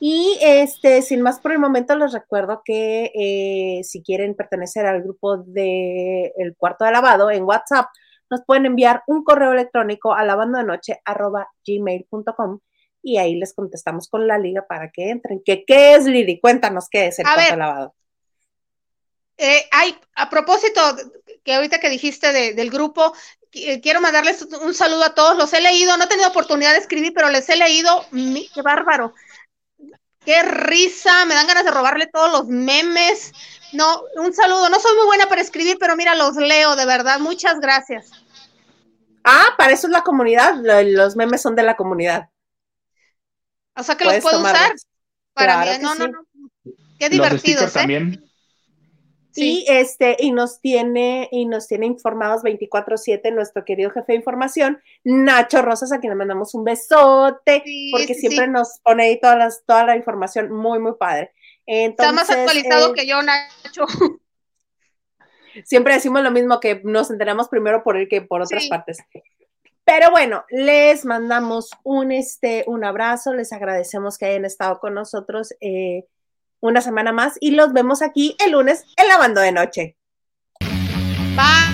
Y este, sin más por el momento, les recuerdo que eh, si quieren pertenecer al grupo de El Cuarto de Lavado en WhatsApp, nos pueden enviar un correo electrónico a lavandodenoche.gmail.com y ahí les contestamos con la liga para que entren. ¿Qué, qué es, Lili? Cuéntanos qué es el cuarto de lavado. Eh, hay, a propósito, que ahorita que dijiste del grupo, eh, quiero mandarles un saludo a todos. Los he leído, no he tenido oportunidad de escribir, pero les he leído. qué bárbaro. Qué risa, me dan ganas de robarle todos los memes. No, un saludo. No soy muy buena para escribir, pero mira, los leo, de verdad. Muchas gracias. Ah, para eso es la comunidad. Los memes son de la comunidad. O sea que los puedo usar para mí. No, no, no. Qué divertido. ¿eh? también. Y este, y nos tiene, y nos tiene informados 24-7 nuestro querido jefe de información, Nacho Rosas, a quien le mandamos un besote, porque siempre nos pone ahí todas las, toda la información muy, muy padre. Está más actualizado eh, que yo, Nacho. Siempre decimos lo mismo, que nos enteramos primero por él que por otras partes. Pero bueno, les mandamos un, este, un abrazo, les agradecemos que hayan estado con nosotros eh, una semana más y los vemos aquí el lunes en la banda de noche. Bye.